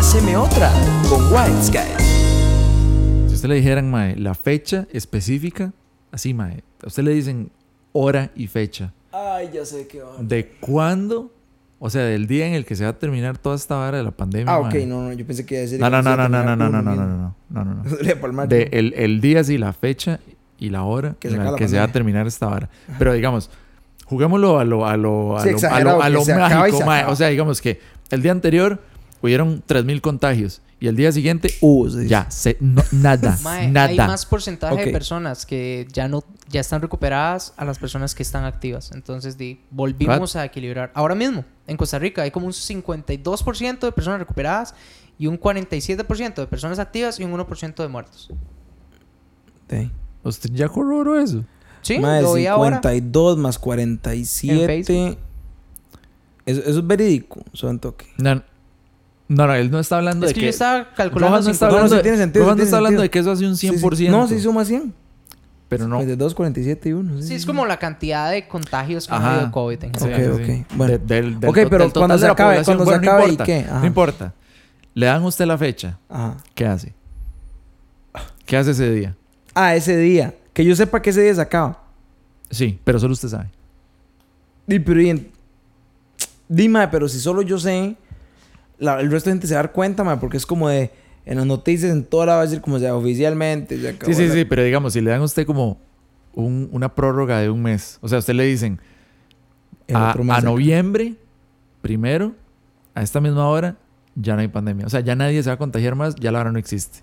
Páseme otra con White Sky. Si usted le dijeran, mae, la fecha específica, así, mae, a usted le dicen hora y fecha. Ay, ya sé qué va. ¿De cuándo? O sea, del día en el que se va a terminar toda esta vara de la pandemia. Ah, ok, mae. no, no, yo pensé que iba a decir. No, no, no, no, no, no, no, no, no, no, no, no, no. De el, el día, sí, la fecha y la hora Que en la que se va a terminar esta vara. Pero digamos, juguémoslo a lo, a lo, a Sí, lo, a lo, a lo mágico, se mae. O sea, digamos que el día anterior hubieron 3.000 contagios y el día siguiente, Uh, sí. ya, se, no- nada, Mae, nada. hay más porcentaje de personas que ya no ya están recuperadas a las personas que están activas. Entonces, di, volvimos a equilibrar. Ahora mismo, en Costa Rica hay como un 52% de personas recuperadas y un 47% de personas activas y un 1% de muertos. Sí. ¿Usted ya corroboró eso? Sí, Mae, lo vi ahora. 52 más En 47. Facebook. Eso, eso es verídico, son toque. No, no, no, él no está hablando Es de que que... yo estaba calculando Rojas no está 50. No, no, hablando, sí de, tiene sentido, Rojas sí no está hablando de que eso hace un Sí, 100%. sí. No, sí suma 100. Pero no. 52, 47 y 1. Sí, es como la cantidad de contagios que ha habido de COVID en general. Ok, sí, ok. Bueno. De- del, del Ok, pero del cuando se acabe- cuando se Bueno, no acabe, ¿y qué? Ajá. No importa. Le dan a usted la fecha. Ajá. ¿Qué hace? ¿Qué hace ese día? Ah, ese día. Que yo sepa que ese día se acaba. Sí, pero solo usted sabe. Di, pero y en- Dime, pero si solo yo sé, la- el resto de gente se va a dar cuenta, ma, porque es como de. En las noticias, en toda la va a decir como sea oficialmente. se acabó Sí, sí, la- sí, pero digamos, si le dan a usted como un- una prórroga de un mes. O sea, a usted le dicen a, a noviembre, primero, a esta misma hora, ya no hay pandemia. O sea, ya nadie se va a contagiar más, ya la hora no existe.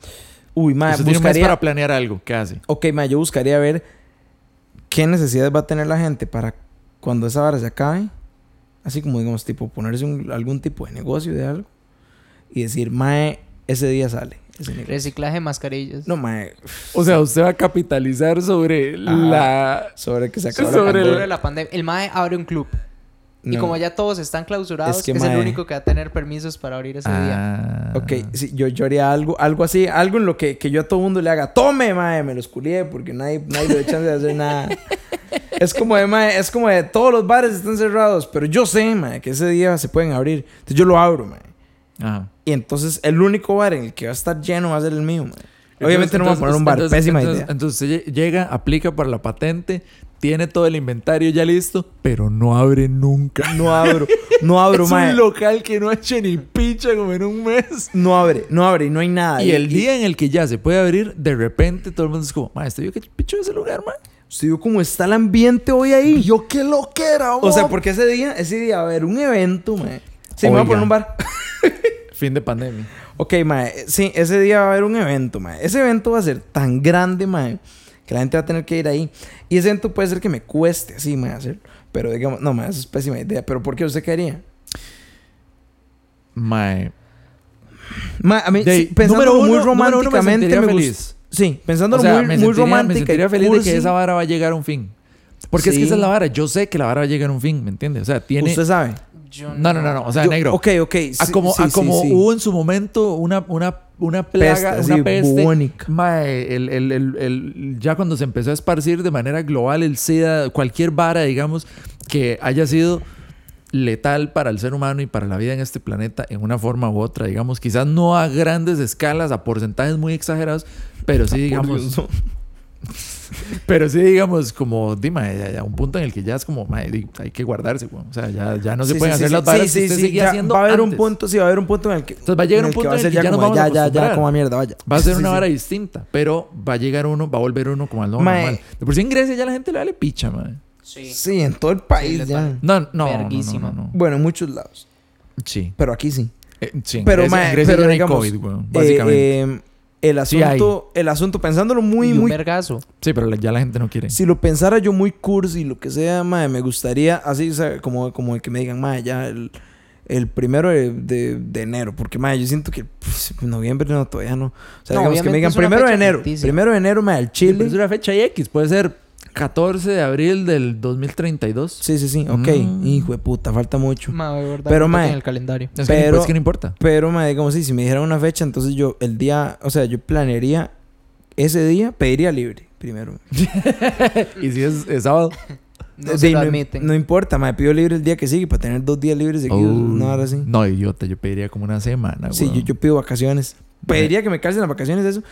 Uy, ma, usted tiene un mes buscaría. para planear algo. ¿Qué hace? Ok, ma, yo buscaría ver qué necesidades va a tener la gente para cuando esa vara se acabe. Así como, digamos, tipo, ponerse un- algún tipo de negocio de algo. Y decir, mae, ese día sale. ese negocio". Reciclaje de mascarillas. No, mae, O sea, usted va a capitalizar sobre la... sobre que se acabó Sobre la el- pandemia. Sobre la pandemia. El MAE abre un club. Y No. como ya todos están clausurados, Es que, es, mae. el único que va a tener permisos para abrir ese día. Ah. Ok, sí, yo, yo haría algo, algo así, algo en lo que, que yo a todo mundo le haga, tome, mae, me los culié porque nadie, nadie le da chance de hacer nada. es como de, mae, es como de todos los bares están cerrados, pero yo sé, mae, que ese día se pueden abrir. Entonces yo lo abro, mae. Ajá. Y entonces el único bar en el que va a estar lleno va a ser el mío, mae. Obviamente no vamos a poner un bar, entonces- pésima entonces- idea. Entonces llega, aplica para la patente, tiene todo el inventario ya listo, pero no abre nunca. No abro, no abro, es mae. un local que no ha hecho ni picha como en un mes. No abre, no abre y no hay nada. Y el día en el que ya se puede abrir, de repente todo el mundo es como, maestro, ¿yo qué picho de ese lugar, man? ¿Usted vio cómo está el ambiente hoy ahí? Yo qué lo que era, O sea, porque ese día, ese día va a haber un evento, mae. Sí, me voy a poner un bar. Fin de pandemia. Ok, mae. Sí, ese día va a haber un evento, mae. Ese evento va a ser tan grande, mae, que la gente va a tener que ir ahí. Y ese evento puede ser que me cueste así, mae, hacerlo. Pero digamos, no, mae, eso es pésima idea. ¿Pero por qué usted quería? Mae. Mae, a mí, De- sí, pensándolo número muy uno- número uno me románticamente me, feliz. Sí, pensándolo O sea, muy, me muy sentiría, me romántica. sentiría feliz de que esa vara va a llegar a un fin. Porque es que esa es la vara. Yo sé que la vara va a llegar a un fin, ¿me entiendes? O sea, tiene... Usted sabe. Yo No, no, no, no. O sea, Yo- negro. Ok, ok. a sí, como, sí, a como sí. hubo en su momento una, una, una plaga, Peste, una peste. bubónica. mae, el, el- el- el- ya cuando se empezó a esparcir de manera global el SIDA, cualquier vara, digamos, que haya sido letal para el ser humano y para la vida en este planeta en una forma u otra, digamos, quizás no a grandes escalas, a porcentajes muy exagerados, pero sí, digamos, pero sí, digamos, como, dime, ya, ya, un punto en el que ya es como, di- hay que guardarse, weón. o sea, ya, ya no se Sí, pueden sí, hacer sí, las varas que usted ya haciendo Va a haber un antes. punto, sí, va a haber un punto en el que. Entonces va a llegar un el que punto a en el que ya nos como, vamos a ya, ya, ya, acostumbrar. como a mierda, vaya. Va a ser una vara distinta, pero va a llegar uno, va a volver uno como al normal. De por sí en Grecia ya la gente le vale picha, man. Sí. Sí, en todo el país ya. No, no, no, no, Verguísima. no, no. Bueno, en muchos lados. Sí. Pero aquí sí. Eh, sí, Pero, Grecia, en Grecia pero ya no hay digamos, COVID, weón, Eh, básicamente. eh, el Sí asunto, el asunto, pensándolo muy, muy. vergazo. sí, pero ya la gente no quiere. Si lo pensara yo muy cursi, lo que sea, mae, me gustaría así, o sea, como, como el que me digan, mae, ya el, el primero de, de- de enero. Porque, mae, yo siento que pues, noviembre no, todavía no. O sea, No, digamos que me digan primero de enero. ficticia. Primero de enero, mae, el Sí, Chile. pero es una fecha X, puede ser 14 de abril del 2032. Sí, sí, sí, ok. Mm. Hijo de puta, falta mucho. Ma, voy a guardar Pero, mae, en el calendario. Es, que ni- Pero- es que no importa. Pero, mae, digamos así, si me dijeran una fecha, entonces yo, el día, o sea, yo planearía ese día, pediría libre primero. y si es, es sábado, no de- se lo no, admiten. no importa, me pido libre el día que sigue para tener dos días libres seguidos. Oh, no, ahora sí. No, idiota, yo pediría como una semana, Sí, yo, yo pido vacaciones. Pediría que me calcen las vacaciones de eso.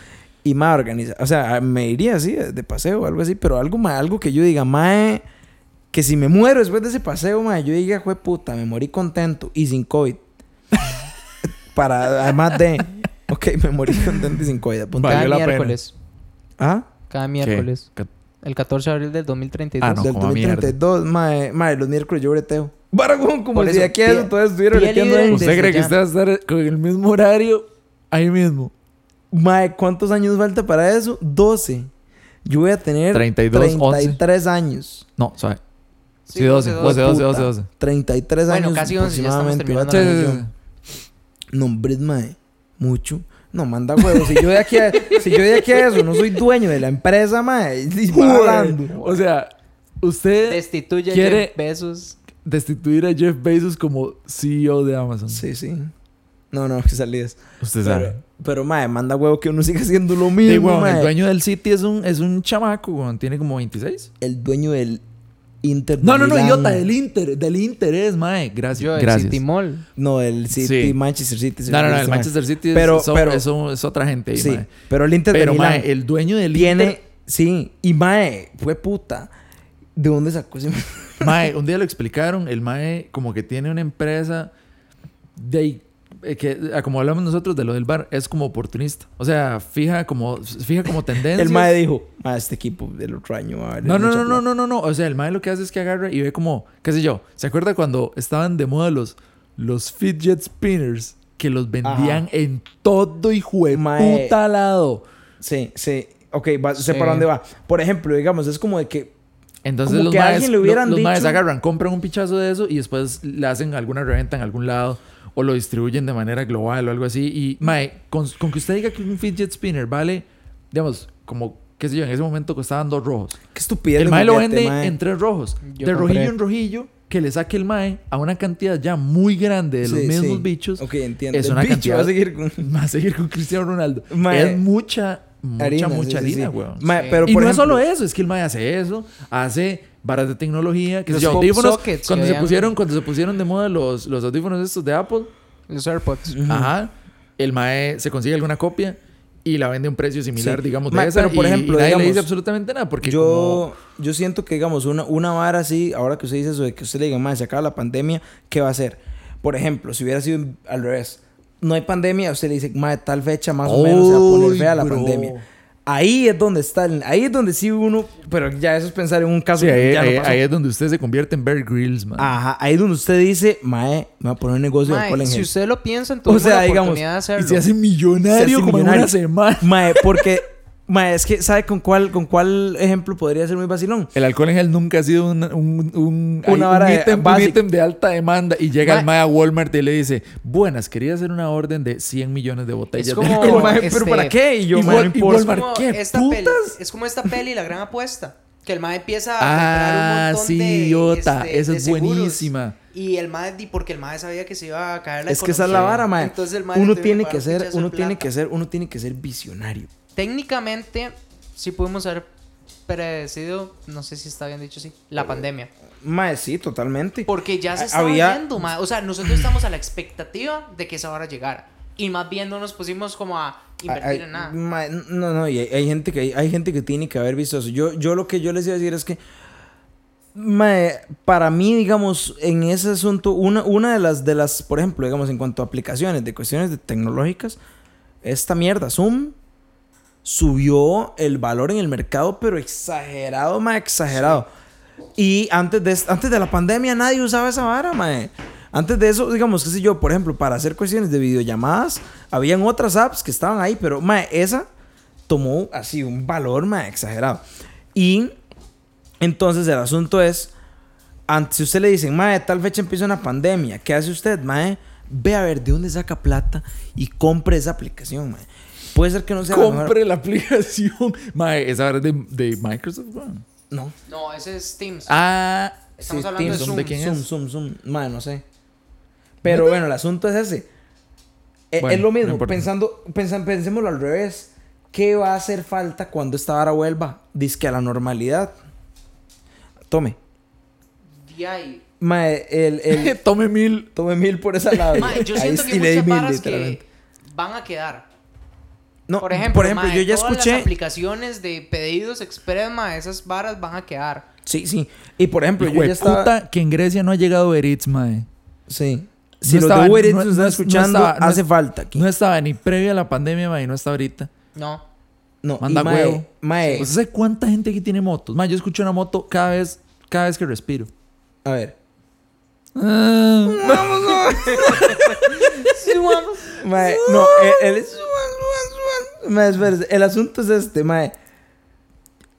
Y más organiza. O sea, me iría así, de paseo o algo así. Pero algo, ma, algo que yo diga, mae, que si me muero después de ese paseo, mae, yo diga, fue puta, me morí contento y sin COVID. Para, además de, ok, me morí contento y sin COVID. apunta. Cada la pena. miércoles. ¿Ah? Cada ¿Qué? miércoles. Ca- El 14 de abril del 2032. Ah, no, Del como mierda. 2032, mae, mae, los miércoles yo breteo. Baragón, como si de aquí a eso todavía estuviera breteando. ¿Usted cree que usted va a estar con el mismo horario ahí mismo? Mae, ¿cuántos años falta para eso? 12. Yo voy a tener 32, 11. 33 años. No, suave. Sí, Sí, 12, 12, 12, 12, 12. 33 Bueno, años casi 11, ya estamos aproximadamente. voy a terminando. No, hombre, mae. Mucho. No, manda huevos. Si yo de aquí a, si yo de aquí a eso no soy dueño de la empresa, mae. hablando. O sea, usted Destituye ¿Quiere- Jeff Bezos. destituir a Jeff Bezos como CEO de Amazon. Sí, sí. No, no, que salidas. Usted Pero, sabe. pero, mae, manda huevo que uno siga haciendo lo Sí, mismo, el dueño del City es un, es un chamaco, weón. Tiene como 26. El dueño del Inter. de No, no, no, Milán. idiota. Del Inter. Del interés, mae. Gracias. Yo, el Gracias. City Mall. No, el City, Sí. Manchester City. No, no, no. El Este, Manchester City es, Pero- pero- eso es otra gente ahí, Sí, mae. pero el Inter Pero, de Milán mae, el dueño del tiene... Inter... Sí, y mae, fue puta. ¿De dónde sacó ese... Mae, un día lo explicaron. El mae como que tiene una empresa de... eh, Que, ah, como hablamos nosotros de lo del bar, es como oportunista. O sea, fija como, fija como tendencia. El mae dijo, mae, este equipo del otro año va a No, no, no, no, plata". no, no, no. O sea, el mae lo que hace es que agarra y ve como, qué sé yo, ¿se acuerda cuando estaban de moda los, los fidget spinners? Que los vendían en todo Mae. puta lado. Sí, sí. Ok, va, sé Sí. para dónde va. Por ejemplo, digamos, es como de que... Entonces Como los que a maes, alguien le hubieran los maes dicho- agarran, compran un pichazo de eso y después le hacen alguna reventa en algún lado o lo distribuyen de manera global o algo así. Y, mae, con, con que usted diga que un fidget spinner vale, digamos, como, qué sé yo, en ese momento costaban dos rojos. Qué estupidez. El mae lo vende mae. en tres rojos. Yo de compré. rojillo en rojillo, que le saque el mae a una cantidad ya muy grande de los Sí, mismos sí. bichos. Ok, entiendo. Es El una bicho cantidad- va a seguir con... Va a seguir con Cristiano Ronaldo. Mae. Es mucha, mucha, Harina, mucha sí, harina, sí. weón. Mae, Sí. pero y por no es solo eso, es que el mae hace eso, hace varas de tecnología, que Los yo, audífonos, sockets cuando se pusieron, cuando se pusieron de moda los, los audífonos estos de Apple, Los AirPods. ajá, el mae se consigue alguna copia y la vende a un precio similar, Sí. digamos, de Mae, esa, pero, por y- ejemplo, y nadie le dice digamos, absolutamente nada, porque yo, yo siento que, digamos, una, una vara así, ahora que usted dice eso de que usted le diga, más se acaba la pandemia, ¿qué va a hacer? Por ejemplo, si hubiera sido al revés, no hay pandemia, usted le dice, más tal fecha más o menos se va a poner fea la bro. pandemia. Ahí es donde está, el- ahí es donde sí uno, pero ya eso es pensar en un caso Sí, que ahí, ya no ahí- pasó. ahí es donde usted se convierte en Bear Grylls, man. Ajá, ahí es donde usted dice, mae, me voy a poner un negocio de Mae, alcohol en si gel". usted lo piensa, entonces O sea, la digamos, oportunidad de y se hace millonario Se hace como millonario. en una semana. Mae, porque, mae, es que, ¿sabe con cuál, con cuál ejemplo podría ser muy vacilón? El alcohol en gel nunca ha sido un, un, un, Una hay un de- ítem, un básica. ítem de alta demanda y llega Ma- el mae a Walmart y le dice, buenas, quería hacer una orden de 100 millones de botellas. Es de como- alcohol". Mae, este, ¿Pero para qué? Y yo, y mae, Wal- no y. Walmart, como ¿qué esta putas? peli, es como esta peli, La Gran Apuesta. Que el mae empieza a Ah, un montón sí, de, idiota. este, Esa de es seguros. buenísima. Y el mae, di- porque el mae sabía que se iba a caer la Es que esa es la economía. vara, mae. Entonces el mae Uno tiene que un ser, uno de tiene plata. que ser, uno tiene que ser visionario. Técnicamente, sí pudimos haber predecido, no sé si está bien dicho así, la pandemia. Mae, sí, totalmente. Porque ya se estaba había- viendo, mae. O sea, nosotros estamos a la expectativa de que esa hora llegara. Y más bien no nos pusimos como a invertir en nada. mae, no, no, y hay, hay gente que hay gente que tiene que haber visto eso. Yo, yo lo que yo les iba a decir es que mae, para mí, digamos, en ese asunto, una, una de las de las, por ejemplo, digamos, en cuanto a aplicaciones de cuestiones de tecnológicas, esta mierda, Zoom subió el valor en el mercado, pero exagerado, más exagerado. Y antes de, antes de la pandemia nadie usaba esa vara, mae. Antes de eso, digamos, qué sé yo, por ejemplo, para hacer cuestiones de videollamadas, habían otras apps que estaban ahí, pero, mae, esa tomó así un valor, mae, exagerado. Y entonces el asunto es, antes, si usted le dicen, mae, tal fecha empieza una pandemia, ¿qué hace usted, mae? Ve a ver de dónde saca plata y compre esa aplicación, mae. Puede ser que no sea la mejor- Compre la aplicación. Mae, esa hora es de, de Microsoft, weón. No. No, ese es Teams. Ah, Estamos Sí, hablando de Zoom. ¿de quién Zoom, es? Zoom, Zoom. Mae, no sé. Pero bueno, el asunto es ese. E- Bueno, es lo no mismo. importa. pensando, pensan- pensémoslo al revés. ¿Qué va a hacer falta cuando esta vara vuelva? Dice que a la normalidad. Tome. Hay. Mae, el, el, Tome mil. tome mil por esa lado. Mae, yo Ahí siento que di muchas mil, varas literalmente. que van a quedar. No, Por ejemplo, por ejemplo mae, yo ya todas escuché. las aplicaciones de pedidos express, mae, esas varas van a quedar. Sí, sí. Y por ejemplo, yo ya estaba. puta, que en Grecia no ha llegado Uber Eats, mae. Sí. Si No los estaba- de Uber Eats no- nos están no- no escuchando, estaba- no hace es- falta aquí. No estaba ni previa a la pandemia, mae, y no está ahorita. No. No, Manda y mae, huevo. mae, ¿Usted sabe cuánta gente aquí tiene motos? Mae, yo escucho una moto cada vez, cada vez que respiro. a ver. Ah, Mae, no, el, el, mae, espérese, el asunto es este, mae.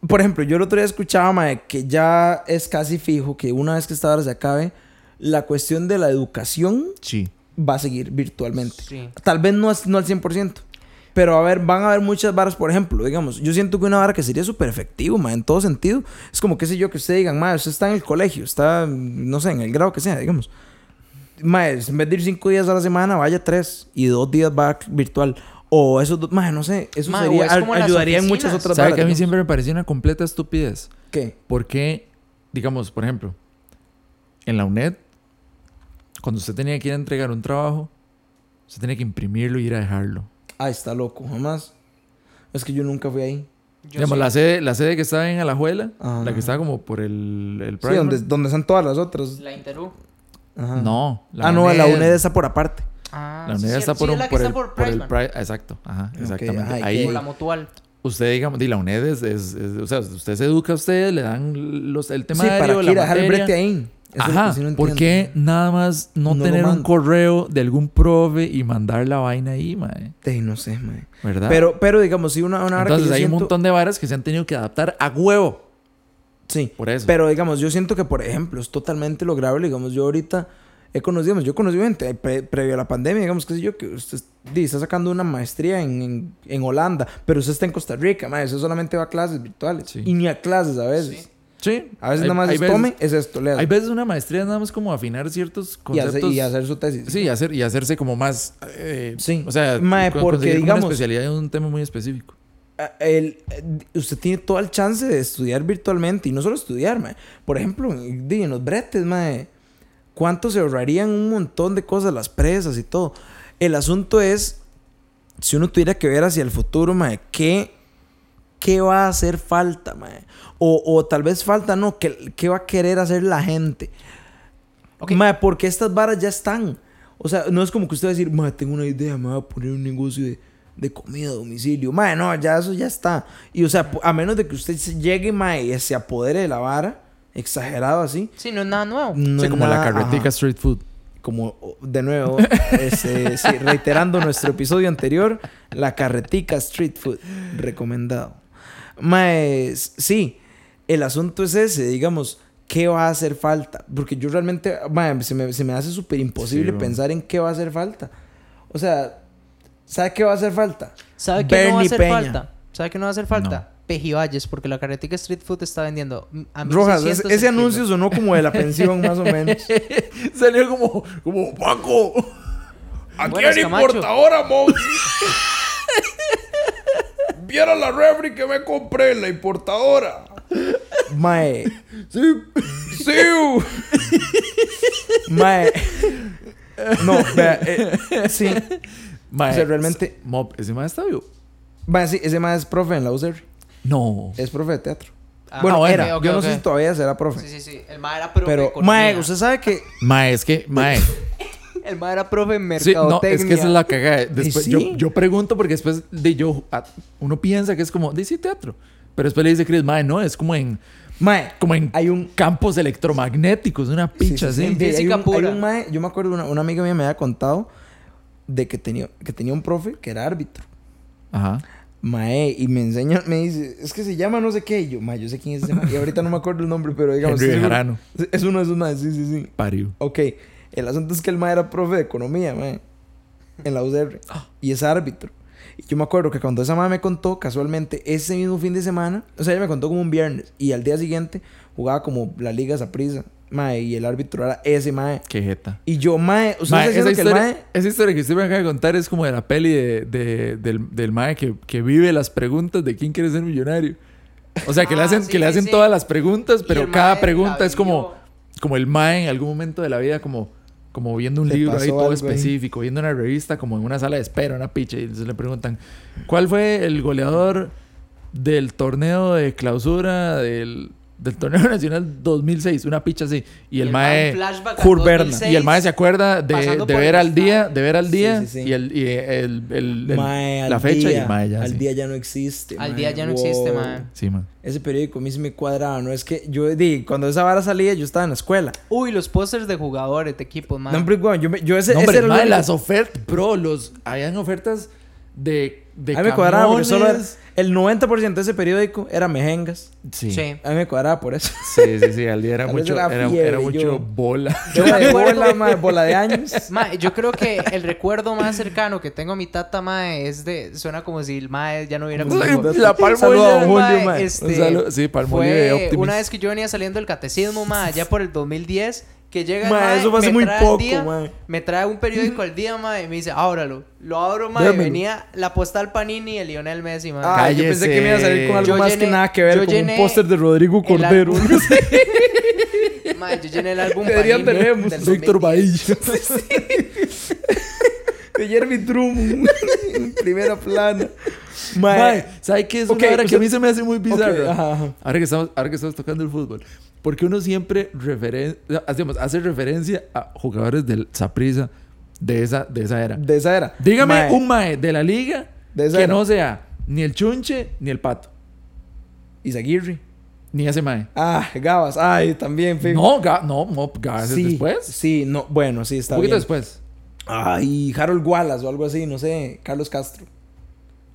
Por ejemplo, yo el otro día escuchaba, mae, que ya es casi fijo que una vez que esta hora se acabe, la cuestión de la educación sí. va a seguir virtualmente. Sí. Tal vez no, es- no al 100%. Pero a ver, van a haber muchas varas, por ejemplo, digamos, yo siento que una vara que sería súper efectivo, ma, en todo sentido, es como, qué sé yo, que usted digan, ma, usted está en el colegio, está, no sé, en el grado que sea, digamos. Ma, en vez de ir cinco días a la semana, vaya tres y dos días va virtual. O esos dos, ma, no sé, eso sería, es ayudaría en muchas otras ¿Sabe varas. que a mí siempre me pareció una completa estupidez? ¿Qué? Porque, digamos, por ejemplo, en la UNED, cuando usted tenía que ir a entregar un trabajo, usted tenía que imprimirlo y ir a dejarlo. Ay, está loco, jamás. Es que yo nunca fui ahí. Yo digamos, sí. la sede, la sede que estaba en Alajuela, Ajá. la que estaba como por el, el Sí, donde, donde están todas las otras. La Interú. Ajá. No, ah, no, la UNED está por aparte. La sí, UNED sí, está sí, por, un, el, por por el Exacto, ajá, exactamente. ajá, ¿y Ahí la mutual. usted, digamos, di, la UNED es, es- es- o sea, usted se educa a usted, le dan los, el Sí, temario, para la dejar el materia. brete ahí. Eso es lo Ajá, que sí no ¿por qué nada más no, tener un correo de algún profe y mandar la vaina ahí, mae? Ey, no sé, mae. ¿Verdad? Pero, pero digamos, sí, una, una Entonces hay un montón de varas que se han tenido que adaptar a huevo. Sí. Por eso. Pero digamos, yo siento que, por ejemplo, es totalmente lograble. Digamos, yo ahorita he conocido, digamos, yo he conocido gente pre- previo a la pandemia, digamos, qué sé yo, que usted está sacando una maestría en, en, en Holanda, pero usted está en Costa Rica, mae, usted solamente va a clases virtuales. Sí. Y ni a clases a veces. Sí. sí. A veces Hay- nada más hay es veces- tome, es esto, lea. Hay veces una maestría nada más como afinar ciertos y, conceptos. hacer, y hacer su tesis. Sí, y hacer, y hacerse como más... eh, Sí. O sea, Mae, porque, digamos- una especialidad en un tema muy específico. El- eh, usted tiene todo el chance de estudiar virtualmente y no solo estudiar, mae. Por ejemplo, en los bretes, mae, ¿cuánto se ahorrarían un montón de cosas, las presas y todo? El asunto es, si uno tuviera que ver hacia el futuro, mae, ¿qué, qué va a hacer falta, mae? O, o tal vez falta, no, ¿qué, qué va a querer hacer la gente? Ok. Mae, porque estas varas ya están. O sea, no es como que usted va a decir, mae, tengo una idea, me voy a poner un negocio de, de comida a domicilio. Mae, no, ya eso ya está. Y o sea, a menos de que usted llegue, mae, y se apodere de la vara, exagerado así. Sí, no es nada nuevo. No sí, es como la nada- carretica ajá. street food. Como, de nuevo, este, sí, reiterando nuestro episodio anterior, la carretica street food, recomendado. Mae, s- sí, el asunto es ese, digamos, ¿qué va a hacer falta? Porque yo realmente, mae, se me, se me hace súper imposible Sí, pensar en qué va a hacer falta. O sea, ¿sabe qué va a hacer falta? ¿Sabe qué no va a hacer Peña. falta? ¿Sabe qué no va a hacer falta? Pejivalles, porque la carretica Street Food está vendiendo a Rojas, 1600 ese, anuncio sonó como de la pensión, más o menos. Salió como, como Paco. Aquí Buenas, hay Camacho. importadora, Monty. Viera la refri que me compré, la importadora. Mae. Sí. Sí. Mae. No, vea, eh, sí. Mae, O sea, realmente- Mob, ese mae está vivo. Mae, sí, ese mae es profe en la UCR. No. Es profe de teatro. Ah, bueno, era. Yo no sé si todavía será profe. Sí, sí, sí. El ma era profe Pero, mae, usted sabe que... Mae, es que, mae. El ma era profe en Sí, no, mercadotecnia. es que esa es la cagada. Después, sí? yo, yo pregunto porque después de yo, uno piensa que es como, dice teatro. Pero después le dice Chris, mae, no, es como en, Mae, como en hay un... campos electromagnéticos, una picha Sí, sí, así. sí. Hay Física un- hay un mae- yo me acuerdo, una, una amiga mía me había contado de que tenía, que tenía un profe que era árbitro. Ajá. Mae, y me enseña, me dice, es que se llama no sé qué. Y yo, mae, yo sé quién es ese mae. Y ahorita no me acuerdo el nombre, pero digamos. Henry Bejarano. Es uno de esos maes, sí, sí, sí. Parió. Ok, el asunto es que el mae era profe de economía, mae. En la UCR. Y es árbitro. Y yo me acuerdo que cuando esa mae me contó, casualmente, ese mismo fin de semana, o sea, ella me contó como un viernes. Y al día siguiente jugaba como la Liga Saprissa, mae. Y el árbitro era ese mae. Qué jeta. Y yo, mae, ¿usted Mae, está esa, diciendo que el historia, mae... esa historia que usted me acaba de contar es como de la peli de, de- del, del mae que, que vive las preguntas de quién quiere ser millonario. O sea, que le Ah, hacen, sí, que le hacen sí. todas las preguntas, pero cada pregunta es como... como el mae en algún momento de la vida, como, como viendo un Le libro ahí todo ahí. específico, viendo una revista, como en una sala de espera, una picha, y entonces le preguntan, ¿cuál fue el goleador del torneo de clausura del, del torneo nacional 2006? Una picha así. Y el, mae... flashback Kurt Berna. Y el mae se acuerda de, de ver el al día, de ver al día Sí, sí, sí. y el, y el, el- el- Mae, al la fecha día, y el mae ya. Al sí. día ya no existe. Al mae. día ya no existe, mae. Sí, man. Ese periódico a mí sí me cuadraba. No es que yo di, cuando esa vara salía, yo estaba en la escuela. Uy, los pósters de jugadores, de equipos, man. No, hombre, weón, yo, me- yo ese, No, ese hombre, era el mae, las ofertas, bro, los, habían ofertas de, de A mí me cuadraba porque solo era, el 90% de ese periódico era mejengas. Sí. Sí. sí. A mí me cuadraba por eso. Sí, sí, al día era mucho, era era, fiebre, era mucho yo. bola. Yo me de acuerdo- bola, mae, bola de años. Mae, yo creo que el recuerdo más cercano que tengo a mi tata, mae, es de... Suena como si el mae ya no hubiera conmigo. La palma Saludo a ya, Julio, mae. este, Un saludo- sí, Palmolive de Optimus. una vez que yo venía saliendo del catecismo, mae, ya por el 2010, que llega el Mae, mae, eso fue hace me muy poco, día, mae. me trae un periódico al día, mae, y me dice, ábralo. Lo abro, mae, Démelo. venía la postal Panini y el Lionel Messi, mae. Ah, yo pensé que me iba a salir con algo Yo más que llené- nada que ver yo con llené un póster de Rodrigo el Cordero. álbum. Mae, yo llené el álbum Deberían Panini tenemos del Víctor 2010. Bahía. de Jeremy Drummond en primera plana. Mae, Mae, ¿sabe qué es Ok, una hora que a mí se me hace muy bizarro? Ok, ajá, ajá. Ahora, que estamos, ahora que estamos tocando el fútbol. Porque uno siempre referen hacemos, hace referencia a jugadores del Saprissa de esa, de esa era. de esa era. Dígame Mae, un mae de la liga De esa que era. no sea ni el chunche ni el pato. Izaguirre. Ni ese mae. Ah, Gabas. Ay, también, fijo. No, Ga- no, no, Gabas es sí, después. Sí, no, bueno, sí, está Un poquito bien. después. Ay, Harold Wallace o algo así, no sé. Carlos Castro.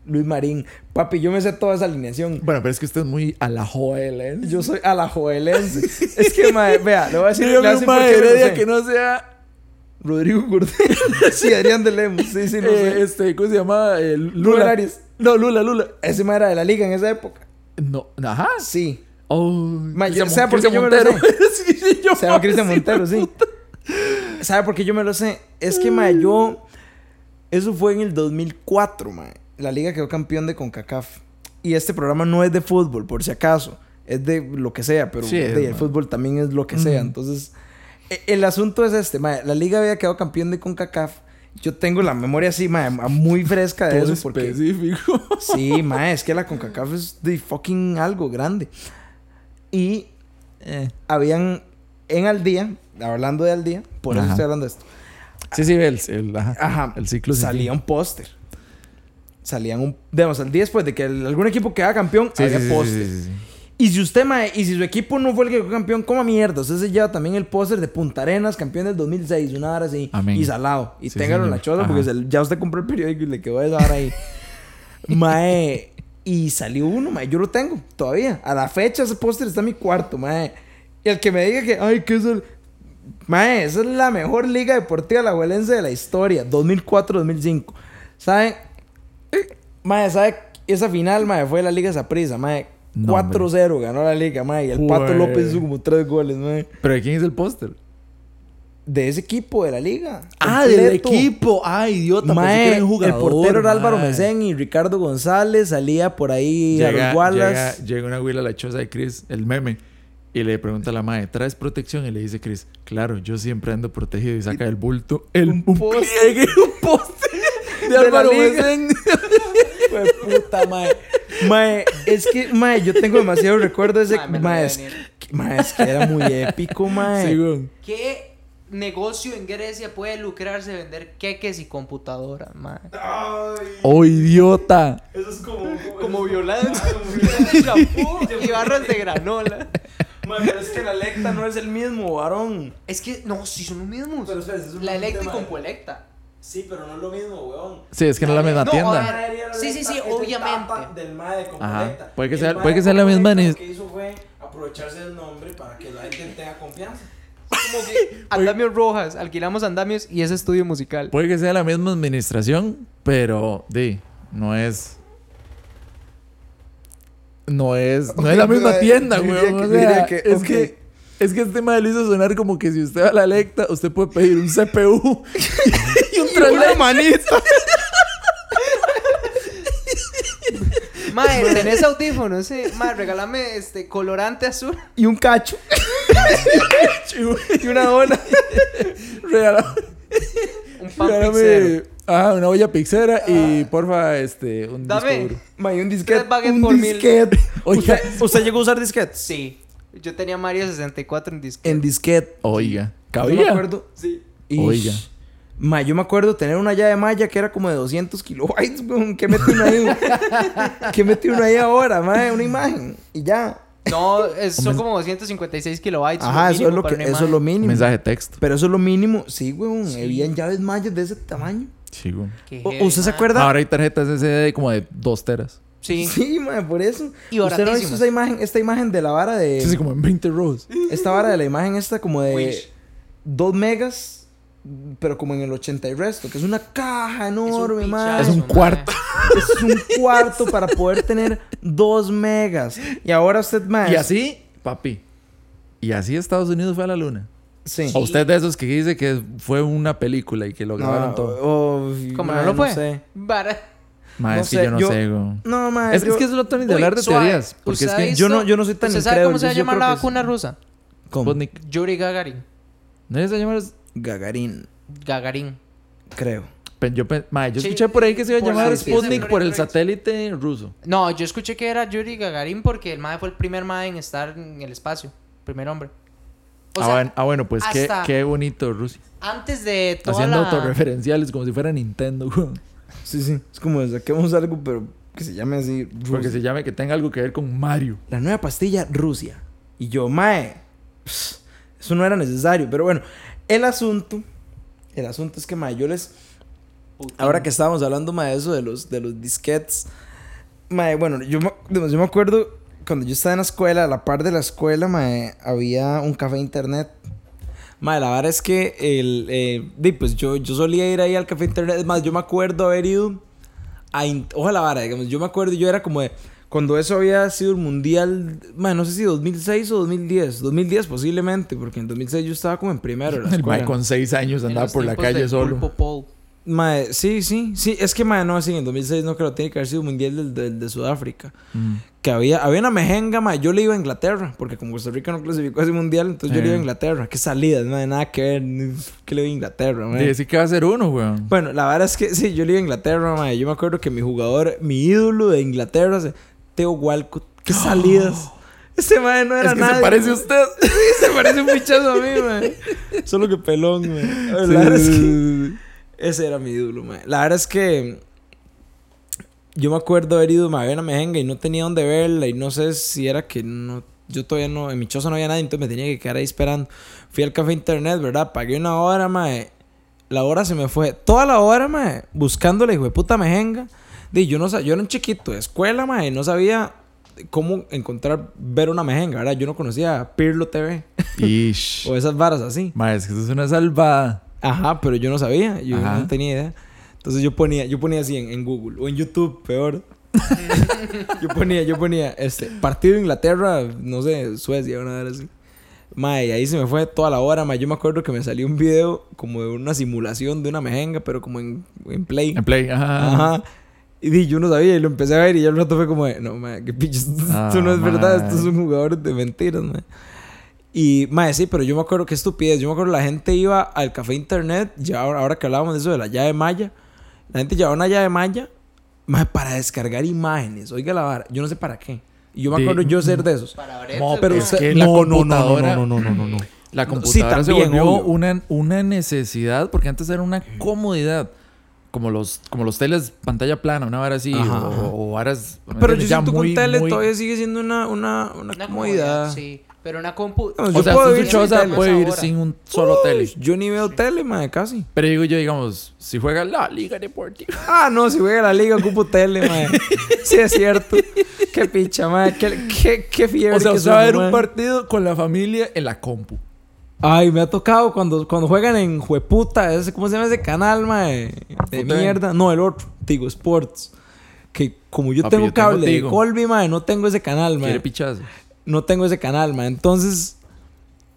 Luis Marín. Papi, yo me sé toda esa alineación. Bueno, pero es que usted es muy a la Joel, ¿eh? Yo soy alajuelense. es que, mae, vea, le voy a decir, le voy a Heredia sé. que no sea Rodrigo Cordero. sí, Adrián de Lemos. Sí, sí, no eh, sé. este, ¿cómo se llama? Eh, Lula Lula. No, Lula, Lula. Ese mae era de la liga en esa época. No, ajá. Sí. Oh, Ma, yo- ¿sabe por qué yo me lo Montero. sí, sí, yo Se llama Cristian Montero, sí. ¿Sabe por qué yo me lo sé? Es que, mae, yo... Eso fue en el 2004, mae. La liga quedó campeón de CONCACAF. Y este programa no es de fútbol, por si acaso. Es de lo que sea, pero Sí, es, de- el fútbol también es lo que sea. Entonces, e- el asunto es este, mae. La liga había quedado campeón de CONCACAF. Yo tengo la memoria así, mae, muy fresca de Todo eso. Porque, específico. Sí, mae, es que la CONCACAF es de fucking algo grande. Y Eh. habían en al día, hablando de al día, por eso Ajá. estoy hablando de esto. Sí, sí, el, el, ajá, Ajá, el ciclo salía un póster. Salían un, digamos, al día después de que el- algún equipo quedaba campeón, Sí, había sí, póster. sí. Y si usted, mae, y si su equipo no fue el que quedó campeón, coma mierda. Usted se lleva también el póster de Punta Arenas, campeón del 2006, una hora así. Amén. Y salado. Y téngalo en la choza porque se- ya usted compró el periódico y le quedó esa hora ahí. mae. Y salió uno, mae. Yo lo tengo todavía. A la fecha ese póster está en mi cuarto, mae. Y el que me diga que, ay, ¿qué es el...? Mae, esa es la mejor liga deportiva alajuelense de la historia. 2004-2005. ¿Sabe? Mae, ¿sabe? Esa final, mae, fue la Liga Saprissa, mae. No, 4-0 ganó la liga, mae. Y el Pato López hizo como 3 goles, mae. ¿Pero de quién es el póster? De ese equipo, de la liga. Ah, del Completo. equipo. Ah, idiota. Mae, un el portero era Álvaro. Mesén y Ricardo González. Salía por ahí Llega, Harold llega, Wallace. llega una güila a la choza de Chris, el meme, y le pregunta a la madre, ¿traes protección? Y le dice Chris, claro, yo siempre ando protegido y saca del bulto el, un, poste. pliegue, un poste de, Álvaro. Mesén. Fue puta, mae. Mae, es que, mae, yo tengo demasiado recuerdo de ese. Mae, Mae, es, venir. mae, es que era muy épico, mae. Sí. ¿Qué negocio en Grecia puede lucrarse vender queques y computadoras, mae? Oh, idiota. Eso es como. Como violencia, champú y barras de granola. Mae, pero es que la Lecta no es el mismo, varón. Es que, no, sí son los mismos. Pero es la Electa y Compuelecta. Sí, pero no es lo mismo, weón. Sí, es que no es la misma No, tienda. Sí, sí, sí, obviamente. Del mae de Ajá. Puede que sea- puede de que sea la misma Lo que hizo fue aprovecharse del nombre para que la gente tenga confianza. Como que Andamios Rojas, alquilamos andamios y es estudio musical. Puede que sea la misma administración, pero, di, no es... No es, no es la misma tienda, que- güey. O diría sea, que- es que... Es que este madre lo hizo sonar como que si usted va a la Lecta, usted puede pedir un CPU Una manita. Mae, tenés audífonos, sí. Mae, regálame este colorante azul. Y un cacho. y una dona. Regala- Un pan regálame-. Ah, una olla pixera y porfa, este, un disco Dame. duro. Y un disquete. Un por disquete. Oiga. ¿Usted, ¿Usted llegó a usar disquetes? Sí. Yo tenía Mario 64 en disco. En disquete. Oiga. Yo me ¿Cabía? acuerdo. Sí. Ish. Oiga. Ma, yo me acuerdo tener una llave malla que era como de 200 kilobytes, weón. ¿Qué metí uno ahí? ¿Qué metí uno ahí ahora, ma? Una imagen. Y ya. No, es- son como 256 kilobytes. Ajá, eso es lo, que, eso es lo mínimo. Mensaje de texto. Pero eso es lo mínimo. Sí, weón. Habían llaves mallas de ese tamaño. Sí, heavy, ¿Usted se acuerda? Ahora hay tarjetas SD como de dos teras. Sí. Sí, ma, por eso. Y ¿Usted no baratísimas. esa imagen, esta imagen de la vara de... Sí, sí, como en 20 rows. Esta vara de la imagen esta como de Wish. 2 megas, pero como en el 80 y resto, que es una caja enorme, ma. Es un cuarto. Es un cuarto para poder tener 2 megas. Y ahora usted, más Y así, papi. Y así Estados Unidos fue a la luna. Sí. O usted de esos que dice que fue una película y que lo grabaron No, todo. oh, Como no lo fue. sé. Bara- Ma, no es sé, que yo no yo- sé, güey. No, ma. Es, yo- es que eso no ni de hablar de suave. teorías. Porque es ¿Usted ha que yo no- yo no soy tan ¿Usted sabe cómo se va a llamar la es- vacuna rusa? ¿Cómo? Sputnik. Yuri Gagarin. ¿No se llama? Gagarin, Gagarin. creo. Yo, yo Sí, escuché por ahí que se iba a llamar la- Sputnik por el satélite ruso. No, yo escuché que era Yuri Gagarin porque el mae fue el primer mae en estar en el espacio. Primer hombre. O ah, sea, bueno, ah, bueno, pues qué, qué bonito Rusia. antes de toda Haciendo la... autorreferenciales como si fuera Nintendo, güey. Sí, sí. Es como saquemos algo, pero que se llame así. Porque se llame que tenga algo que ver con Mario. La nueva pastilla Rusia. Y yo, mae, pss, eso no era necesario. Pero bueno, el asunto, el asunto es que, mae, yo les... Ahora que estábamos hablando, mae, de eso de los, de los disquetes. Mae, bueno, yo yo me acuerdo cuando yo estaba en la escuela, a la par de la escuela, mae, había un café internet. Mae, la verdad es que el, eh, pues yo, yo solía ir ahí al café internet. Es más, yo me acuerdo haber ido a... Ojalá vara, digamos, yo me acuerdo, yo era como de... Cuando eso había sido el mundial, no sé si 2006 o 2010. 2010 posiblemente, porque en 2006 yo estaba como en primero de la escuela. Con seis años en andaba por la calle solo. Mae, sí, sí, sí. Es que, mae, no, sí, en 2006 no creo, tiene que haber sido mundial del, del- de Sudáfrica. Mm. Que había, había una mejenga, mae. Yo le iba a Inglaterra, porque como Costa Rica no clasificó a ese mundial, entonces yo le iba a Eh. Inglaterra. Qué salidas, mae, nada que ver. Que le iba a Inglaterra, mae. Dice que va a ser uno, güey. Bueno, la verdad es que sí, yo le iba a Inglaterra, mae. Yo me acuerdo que mi jugador, mi ídolo de Inglaterra, es Teo Walcott. Qué salidas. Ese mae no era Es que nadie. se parece a usted. Sí, se parece un pichazo a mí, mae. Solo que pelón, mae. La verdad es que ese era mi ídolo, mae. La verdad es que yo me acuerdo haber ido a ver una mejenga y no tenía dónde verla y no sé si era que no yo todavía no en mi choza no había nadie, entonces me tenía que quedar ahí esperando. Fui al café internet, ¿verdad? Pagué una hora, mae. La hora se me fue. Toda la hora, mae, buscando la hijo de puta mejenga. Di, yo no yo era un chiquito de escuela, mae, no sabía cómo encontrar ver una mejenga, ¿verdad? Yo no conocía Pirlo TV Ish. o esas varas así. Ma, es que eso es una salvada. Ajá, pero yo no sabía, yo Ajá. no tenía idea. Entonces yo ponía, yo ponía así en, en Google o en YouTube, peor. yo ponía, yo ponía este partido de Inglaterra, no sé, Suecia, una vez así. Mae, ahí se me fue toda la hora, mae. Yo me acuerdo que me salió un video como de una simulación de una mejenga, pero como en, en Play. En play. Ajá. Ajá. Y di, yo no sabía y lo empecé a ver y ya al rato fue como, de, no, mae, qué pichos, esto no Ah, es verdad, mae. estos son jugadores de mentiras, mae. Y, mae, sí, pero yo me acuerdo que estupidez. Yo me acuerdo la gente iba al café internet, ya ahora, ahora que hablábamos de eso de la llave maya, la gente llevaba una llave maya, mae, para descargar imágenes. Oiga la vara, yo no sé para qué. Y yo me acuerdo yo ser de esos. Para No, ver pero Es que la no, no, no, no, no, no, no, no, no. La No, computadora sí, se también, volvió obvio. una, una necesidad porque antes era una comodidad. Como los, como los teles pantalla plana, una vara así. Ajá, o, ajá. o varas. Pero yo ya siento que un tele muy- todavía sigue siendo una, una, una, Una comodidad. Sí, pero una compu... No, O yo sea, puedo vivir tele. puede vivir sin un solo tele. Yo ni veo tele, mae, casi. Pero digo yo, digamos, si juega la Liga Deportiva. Ah, no, si juega la liga ocupo tele, mae. Sí, es cierto. Qué picha, mae. Qué, qué, qué fiebre. O sea, que usted va a somos, ver un partido con la familia en la compu. Ay, me ha tocado cuando, cuando juegan en Jueputa. Ese, ¿Cómo se llama ese canal, mae? De mierda. No, el otro. Tigo Sports. Que como yo Papi, tengo yo tengo cable de. Colby, mae, no tengo ese canal, Quiere mae. pichazo. No tengo ese canal, mae. Entonces,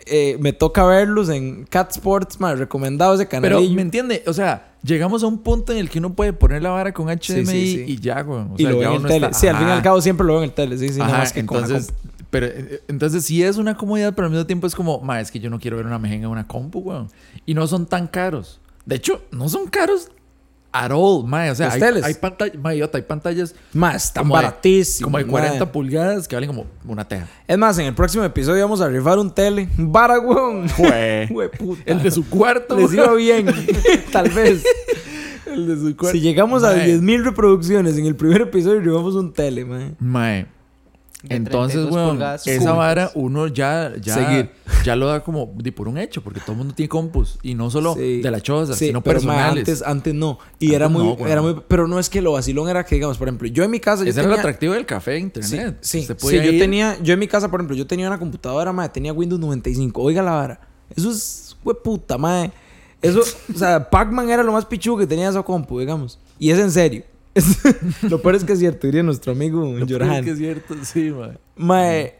eh, me toca verlos en Cat Sports, mae. Recomendado ese canal. Pero, ¿me entiende? O sea, llegamos a un punto en el que uno puede poner la vara con HDMI Sí, sí, sí. y ya, güey. O y sea, lo ya veo en el tele. está- Sí, al fin y al cabo siempre lo veo en el tele. Sí, sí, nada más que con entonces, compu. Pero eh, entonces sí es una comodidad, pero al mismo tiempo es como, ma, es que yo no quiero ver una mejenga en una compu, weón. Y no son tan caros. De hecho, no son caros at all, ma. O sea, hay, hay pantallas, ma, idiota, hay pantallas Más, están baratísimos. como de 40 mae. pulgadas que valen como una teja. Es más, en el próximo episodio vamos a rifar un tele. Un vara, weón. Jue. Hue puta. El de su cuarto. Les iba bien. Tal vez. El de su cuarto. Si llegamos a Mae. 10.000 reproducciones en el primer episodio, rifamos un tele, man. Mae. De Entonces, 32 weón, esa cúbicas. vara uno ya, ya, Seguir. ya lo da como di por un hecho, porque todo el mundo tiene compus. Y no solo Sí. de la choza, Sí, sino pero ma, personales. antes, antes no. Y Antes era, muy, no, era muy. Pero no es que lo vacilón era que, digamos, por ejemplo, yo en mi casa. Yo Ese era tenía, lo atractivo del café de Sí, internet. sí, sí, yo tenía, yo en mi casa, por ejemplo, yo tenía una computadora, madre, tenía Windows 95. Oiga la vara. Eso es, puta, madre. Eso, o sea, Pac-Man era lo más pichudo que tenía esa compu, digamos. Y es en serio. lo peor es que es cierto, diría nuestro amigo Lo peor es que es cierto, sí, mae. Mae,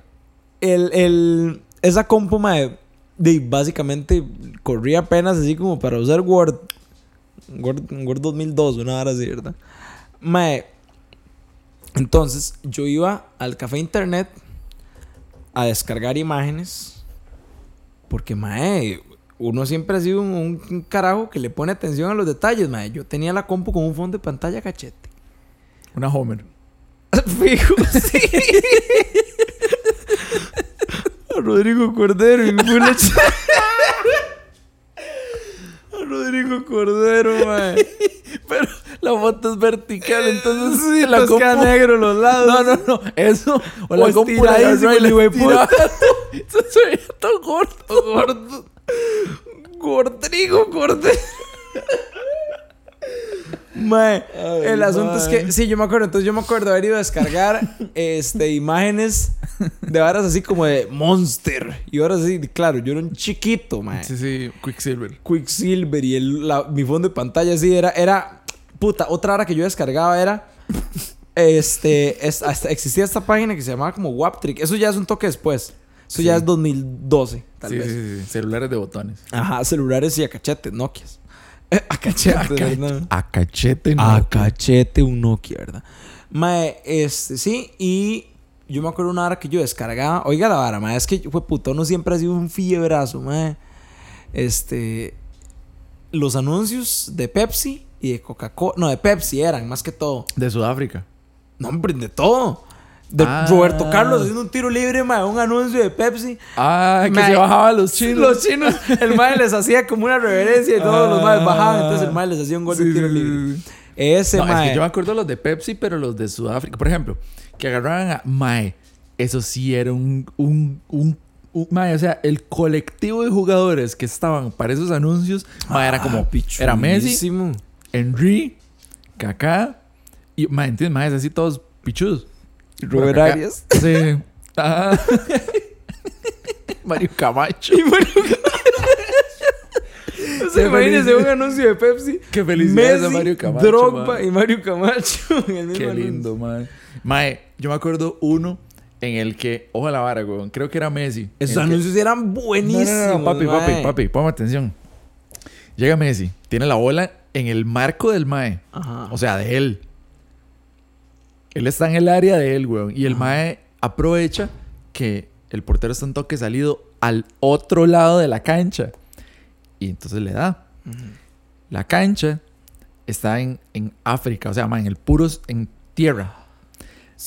el, el, esa compu, mae, de, básicamente corría apenas así como para usar Word. Word, Word 2002, una hora así, ¿verdad? Mae, entonces yo iba al café internet a descargar imágenes. Porque, mae, uno siempre ha sido un, un carajo que le pone atención a los detalles, mae. Yo tenía la compu con un fondo de pantalla cachete. Una Homer. Fijo, sí. A Rodrigo Cordero HD. A Rodrigo Cordero, mae. Pero la foto es vertical, entonces Sí, la compu- negro los lados. No, no, no. Eso. O, O la compu la y la. Eso se veía todo gordo. Gordo. Rodrigo Cordero. Mae, Ay, el asunto es que, sí, yo me acuerdo, entonces yo me acuerdo haber ido a descargar este, imágenes de varas así como de Monster. Y ahora sí, claro, yo era un chiquito, mae. Sí, sí, Quicksilver. Quicksilver y el, la- mi fondo de pantalla así era, era, puta, otra hora que yo descargaba era, este, es- hasta existía esta página que se llamaba como Waptrick, eso ya es un toque después, eso ya es 2012, tal Sí, vez. sí, sí. Celulares de botones. Ajá, celulares y a cachete, Nokias. Eh, a cachete, ¿verdad? A cachete, A no. cachete un Nokia, ¿verdad? Mae, este, sí, y yo me acuerdo una hora que yo descargaba. Oiga la vara, mae, es que, fue puta, uno siempre ha sido un fiebrazo, mae. Este. Los anuncios de Pepsi y de Coca-Cola. No, de Pepsi eran, más que todo. De Sudáfrica. No, hombre, de todo. De Ah. Roberto Carlos haciendo un tiro libre, mae, un anuncio de Pepsi. Ah, que Mae, se bajaba a los chinos. Los chinos, el mae les hacía como una reverencia y todos los maes bajaban, entonces el mae les hacía un gol de Sí, tiro sí, libre. sí, sí. Ese No, es mae. que yo me acuerdo los de Pepsi, pero los de Sudáfrica. Por ejemplo, que agarraban a Mae. Eso sí era un, un, un, Mae, o sea, el colectivo de jugadores que estaban para esos anuncios, Mae, era como. Era Messi. Henry, Kaká. Y, Mae, ¿entiendes? Mae, es así todos pichudos. Robert. Arias. Sí. Ah. Mario Camacho. Se imagínese un anuncio de Pepsi. Qué felicidad Messi, Mario Camacho. Drogba y Mario Camacho. en el Qué anuncio. lindo, mae. Mae, yo me acuerdo uno en el que, ojo a la vara, weón. Creo que era Messi. Esos que- anuncios eran buenísimos. no, no, no, papi, papi, papi, ponme atención. Llega Messi, tiene la bola en el marco del Mae. Ajá. O sea, de él. Él está en el área de él, weón. Y el Mae aprovecha que el portero está un toque salido al otro lado de la cancha. Y entonces le da. La cancha está en, en África, o sea, en el puros, en tierra.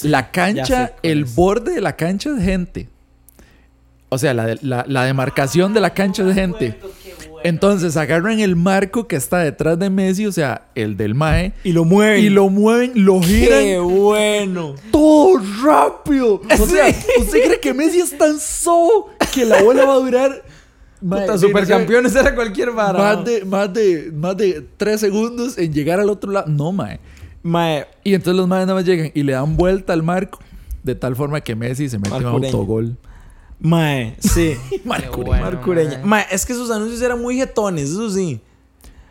la cancha, el es. borde de la cancha es gente. O sea, la, de- la, la demarcación de la cancha es gente. Entonces agarran el marco que está detrás de Messi, o sea, el del Mae, Y lo mueven. y lo mueven, lo giran ¡Qué bueno! todo rápido. O sea, ¿usted cree que Messi es tan so que la bola va a durar? Puta, supercampeones era cualquier vara. Más ¿no? de, más, de, más de tres segundos en llegar al otro lado. No, mae. Mae, Y entonces los maes nada más llegan y le dan vuelta al marco de tal forma que Messi se mete un autogol. Mae, sí. Marcureño. bueno, Marcureña. mae. Mae, es que sus anuncios eran muy jetones, eso sí.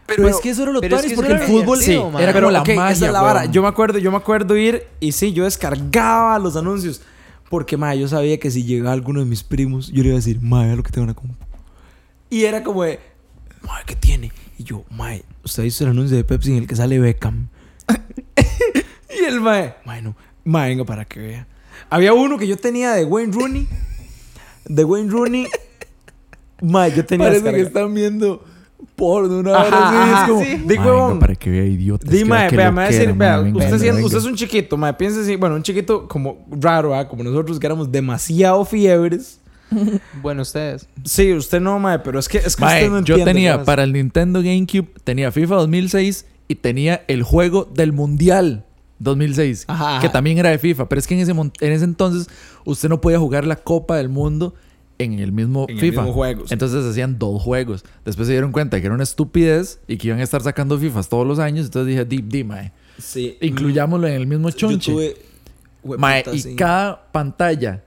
Pero, es que eso era lo pero es que porque el fútbol mae. era como la ok, esa magia, es la vara. weón. Yo me acuerdo, yo me acuerdo ir y sí, yo descargaba los anuncios. Porque, mae, yo sabía que si llegaba alguno de mis primos, yo le iba a decir, mae, vea lo que tengo en la compu. Y era como de, mae, ¿qué tiene? Y yo, mae, ¿usted ha visto el anuncio de Pepsi en el que sale Beckham? y el mae, mae, no, mae, venga para que vea. Había uno que yo tenía de Wayne Rooney. De Wayne Rooney. Mae, yo tenía Parece que están viendo porno una Ajá, hora así. ajá. Es como, Sí. Di, "Mae, huevón. no, para que vea idiota. Di, mae, vea, me va a decir, vea, usted, es un chiquito, mae, piensa así, bueno, un chiquito como raro, ¿ah? como nosotros que éramos demasiado fiebres. Bueno, ustedes. Sí, usted no, mae, pero es que, es que Mae, usted no yo entiende. tenía cosas. para el Nintendo GameCube, tenía FIFA 2006 y tenía el juego del Mundial 2006, Ajá, que también era de FIFA. Pero es que en ese, en ese entonces usted no podía jugar la Copa del Mundo en el mismo En el FIFA. mismo juego, sí. Entonces hacían dos juegos. Después se dieron cuenta que era una estupidez y que iban a estar sacando FIFAs todos los años. Entonces dije, di, di, mae, Sí. incluyámoslo en el mismo chonche. tuve... Mae, y sí. cada pantalla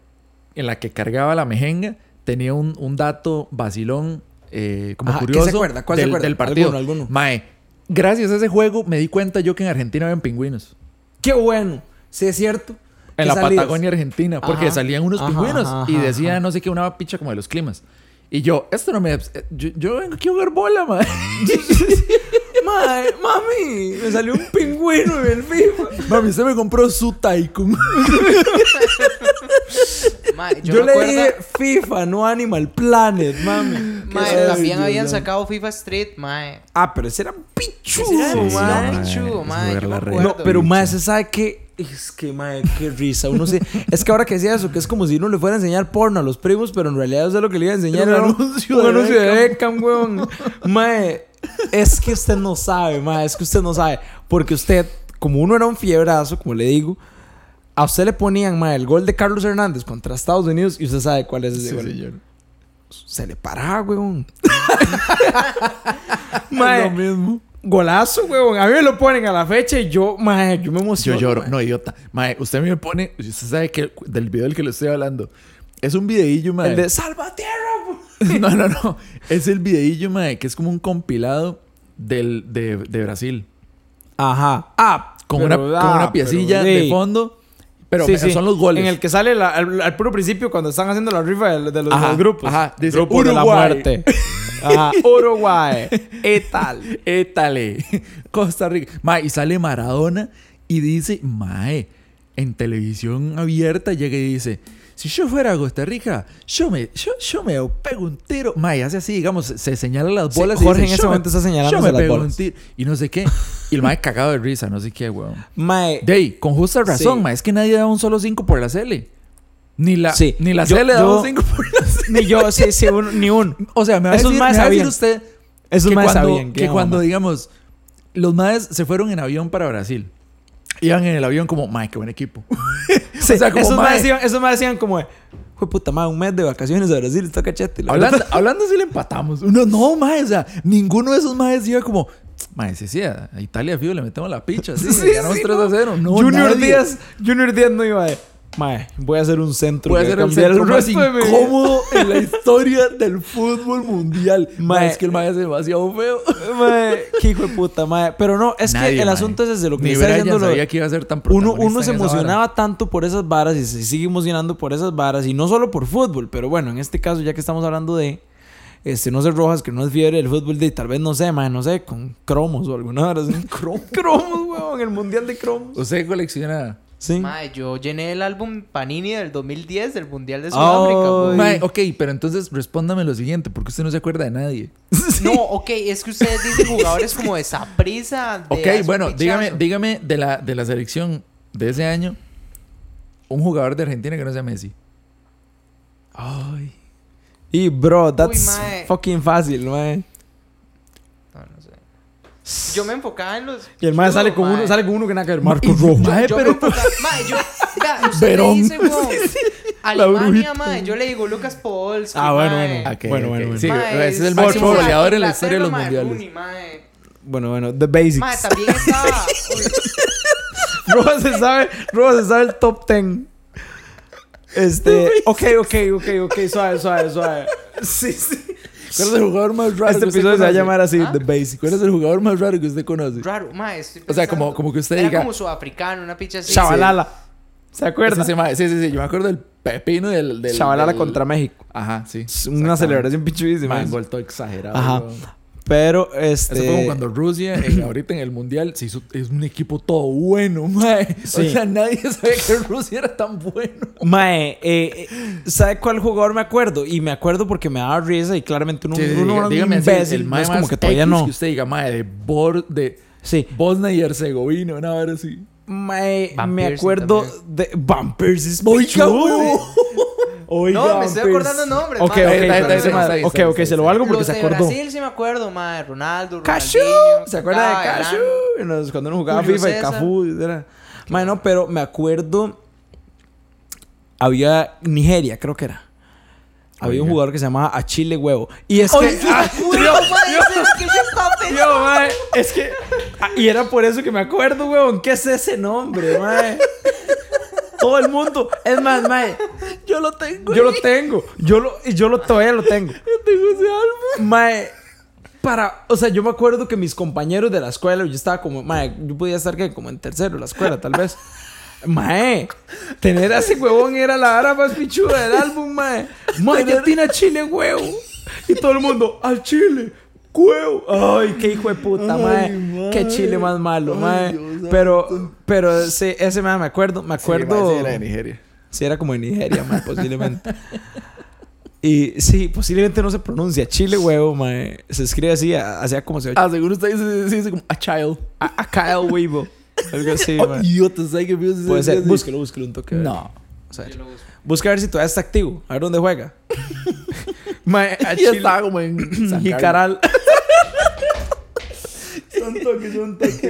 en la que cargaba la mejenga tenía un, un dato vacilón, eh, como Ajá, ¿qué se curioso acuerda? ¿Cuál se del, acuerda? del partido. Alguno, alguno. Mae, gracias a ese juego me di cuenta yo que en Argentina habían pingüinos. Qué bueno. Sí, es cierto. En ¿Qué la? Patagonia Argentina, porque Ajá. salían unos pingüinos ajá, y decía no sé qué, una picha como de los climas. Y yo, esto no me... eh, Yo, yo vengo aquí a jugar bola, mae. Mae, mami, me salió un pingüino en el FIFA. Mami, usted me compró su Tycoon. Yo, le acuerdo- dije FIFA, no Animal Planet, mami. Mae, Qué también habían sacado FIFA Street, mae. Ah, pero ese era pichudo, era Sí, mae. pichudo, mae. No, pero mae, ¿se sabe qué? Es que, mae, qué risa. Uno se... es que ahora que decía eso, que es como si uno le fuera a enseñar porno a los primos, pero en realidad eso es lo que le iba a enseñar. Era un anuncio un de anuncio de Beckham, weón. Mae, es que usted no sabe, mae, es que usted no sabe. Porque usted, como uno era un fiebrazo, como le digo, a usted le ponían, mae, el gol de Carlos Hernández contra Estados Unidos y usted sabe cuál es ese Sí, gol. señor. Se le paraba, weón. Es mae, lo mismo. golazo, weón. A mí me lo ponen a la fecha y yo, mae, yo me Yo emociono. lloro. mae. No, idiota. Mae, usted me pone... Usted sabe que del video del que le estoy hablando. Es un videillo, mae. El de Salvatierra. No, no, no. Es el videillo, mae, que es como un compilado del, de, de Brasil. Ajá. Ah, Con, pero- una, ah, con una piecilla pero, de fondo. Pero Sí, me- sí. son los goles. En el que sale la- al, al puro principio cuando están haciendo la rifa de, de los, Ajá, los grupos. ajá. Dice, grupos de la Uruguay. muerte. Ajá. Uruguay. ¿Qué tal? Étale. Costa Rica. Mae, y sale Maradona y dice, Mae, en televisión abierta llega y dice, si yo fuera a Costa Rica, yo me, yo, yo me pego un tiro. Mae, hace así, digamos, se señala las Sí, bolas. y Jorge dice, en ese "Yo me- momento está señalándose Yo me las pego bolas". un tiro. Y no sé qué. Y el Mae cagado de risa, no sé qué, weón. Mae. De ahí, con justa razón, Sí. Mae, es que nadie da un solo 5 por la Cele. Ni la, Sí. ni la Yo- Cele da un 5 por la Cele. Ni yo, sí, sí, uno- ni uno. O sea, me va a decir, me va a decir usted Esos que cuando, sabían que cuando digamos, los maes se fueron en avión para Brasil. Iban en el avión como, mae, qué buen equipo. Sí, o sea, como, esos más decían, esos decían como, fue puta madre, un mes de vacaciones a Brasil, está cachete. la hablando, verdad". hablando si le empatamos. Uno, no, mae, o sea, ninguno de esos maes iba como, mae, sí, sí, a a Italia, fijo, le metemos la picha. Sí, Sí, ganamos sí, 3 no. a 0. No, Junior nadie. Díaz, Junior Díaz no iba de, mae, voy a hacer un centro. Va a el cambiar centro más mi vida". incómodo en la historia del fútbol mundial. Mae, es que el mae es demasiado feo. Mae, qué hijo de puta, mae. Pero no, es Nadie, que el mae. asunto es desde lo que Ni me está diciendo. lo- sabía que iba a ser tan uno, uno se vara. emocionaba tanto por esas varas y se sigue emocionando por esas varas. Y no solo por fútbol, pero bueno, en este caso, ya que estamos hablando de. Este, no sé, Rojas, que no es fiebre del fútbol, de tal vez, no sé, mae, no sé, con cromos o alguna vara así. cromos, weón, el mundial de cromos. Usted colecciona Sí. Mae, yo llené el álbum Panini del 2010 del Mundial de Sudáfrica. Mae, ok, pero entonces respóndame lo siguiente, porque usted no se acuerda de nadie. No, ok, es que ustedes dicen jugadores como de Saprisa. Ok, bueno, dígame, dígame de la, de la selección de ese año, un jugador de Argentina que no sea Messi. Ay. Y, bro, that's fucking fácil, mae. Yo me enfocaba en los. Y el mae sale con uno, sale con uno que nada que ver. Marcos Rojo. Mae, Yo pero- enfocaba. Mae, yo. Vea, usted Verón. me dice, Alemania, mae. Yo le digo Lucas Podolski. Ah, bueno, bueno. Ok, Bueno, bueno, bueno. Sí, Mae, ese es el máximo goleador en la historia de los mae, mundiales. Rooney, mae. Bueno, bueno, the basics. Mae, también estaba. Rojas se sabe, Rojas se sabe el top 10. Este, ok, ok, ok, ok, suave, suave, suave. Sí, sí. ¿Cuál es el jugador más raro Este que usted episodio se va a conoce? llamar así, ¿Ah? The Basics. ¿Cuál es el jugador más raro que usted conoce? Raro, mae. estoy O sea, como- pensando. como que usted Era diga- como sudafricano, una picha así. Chavalala. ¿Se acuerda? Sí, sí, mae, sí, sí, sí, yo me acuerdo del pepino del... del Chavalala del- contra México. Ajá, sí. Es una celebración pichudísima. Mae, un gol todo exagerado. Ajá. weón. Pero Eso fue como este. cuando Rusia, en- ahorita en el mundial, se hizo. Es un equipo todo bueno, mae. Sí. O sea, nadie sabía que Rusia era tan bueno. Mae, eh, eh, ¿sabe cuál jugador me acuerdo? Y me acuerdo porque me daba risa y claramente uno, Sí, uno diga- era un dígame así, imbécil, el no mae es como que todavía X no. que usted diga, mae, de, Bor de Sí. Bosnia y Herzegovina, una vez así. Mae, Van me acuerdo también. de Van Persie Oiga, pichudo. Huevo. Oiga, No, me estoy Van acordando Persie. el nombre, Ok, mae. ok, está, está, está, ok, ok, está, se lo valgo porque Los se de acordó. Brasil sí me acuerdo, mae. Ronaldo, Cashu, ¿se acuerda de Cashu? Y Cuando uno jugaba Julio FIFA y César. Cafú, era. Mae, no, pero me acuerdo. Había Nigeria, creo que era. Había un jugador que se llamaba Achille Huevo. Y es que. Oye, ah, que yo estaba pensando. Yo, mae, es que. ah, Y era por eso que me acuerdo, weón. ¿Qué es ese nombre, mae? Todo el mundo. Es más, mae. Yo lo tengo. Yo lo tengo. Yo lo, yo lo todavía lo tengo. Yo tengo ese álbum. Mae. Para, o sea, yo me acuerdo que mis compañeros de la escuela, yo estaba como, mae, yo podía estar que como en tercero de la escuela, tal vez. Mae, tener a ese huevón era la vara más pichuda del álbum, mae. Mae, ya tiene a Chile huevo. Y todo el mundo, al Chile, huevo. Ay, qué hijo de puta, mae. mae. Qué Chile más malo, Ay, mae. Dios Pero, pero sí, ese mae me acuerdo, me acuerdo. Sí, era de Nigeria. Sí, era como en Nigeria, mae, posiblemente. Y sí, posiblemente no se pronuncia. Chile huevo, mae. Se escribe así, a- así como se oye. Ah, seguro usted dice, dice, dice como a child. A, a Kyle Huevo. Algo así, Oh, mae. idiota, ¿sabes qué? Puede ser. Búsquelo, búsquelo un toque. No. O sea, busca a ver si todavía está activo. A ver dónde juega. mae, a Y estaba como en. Jicaral. son toques, son toques,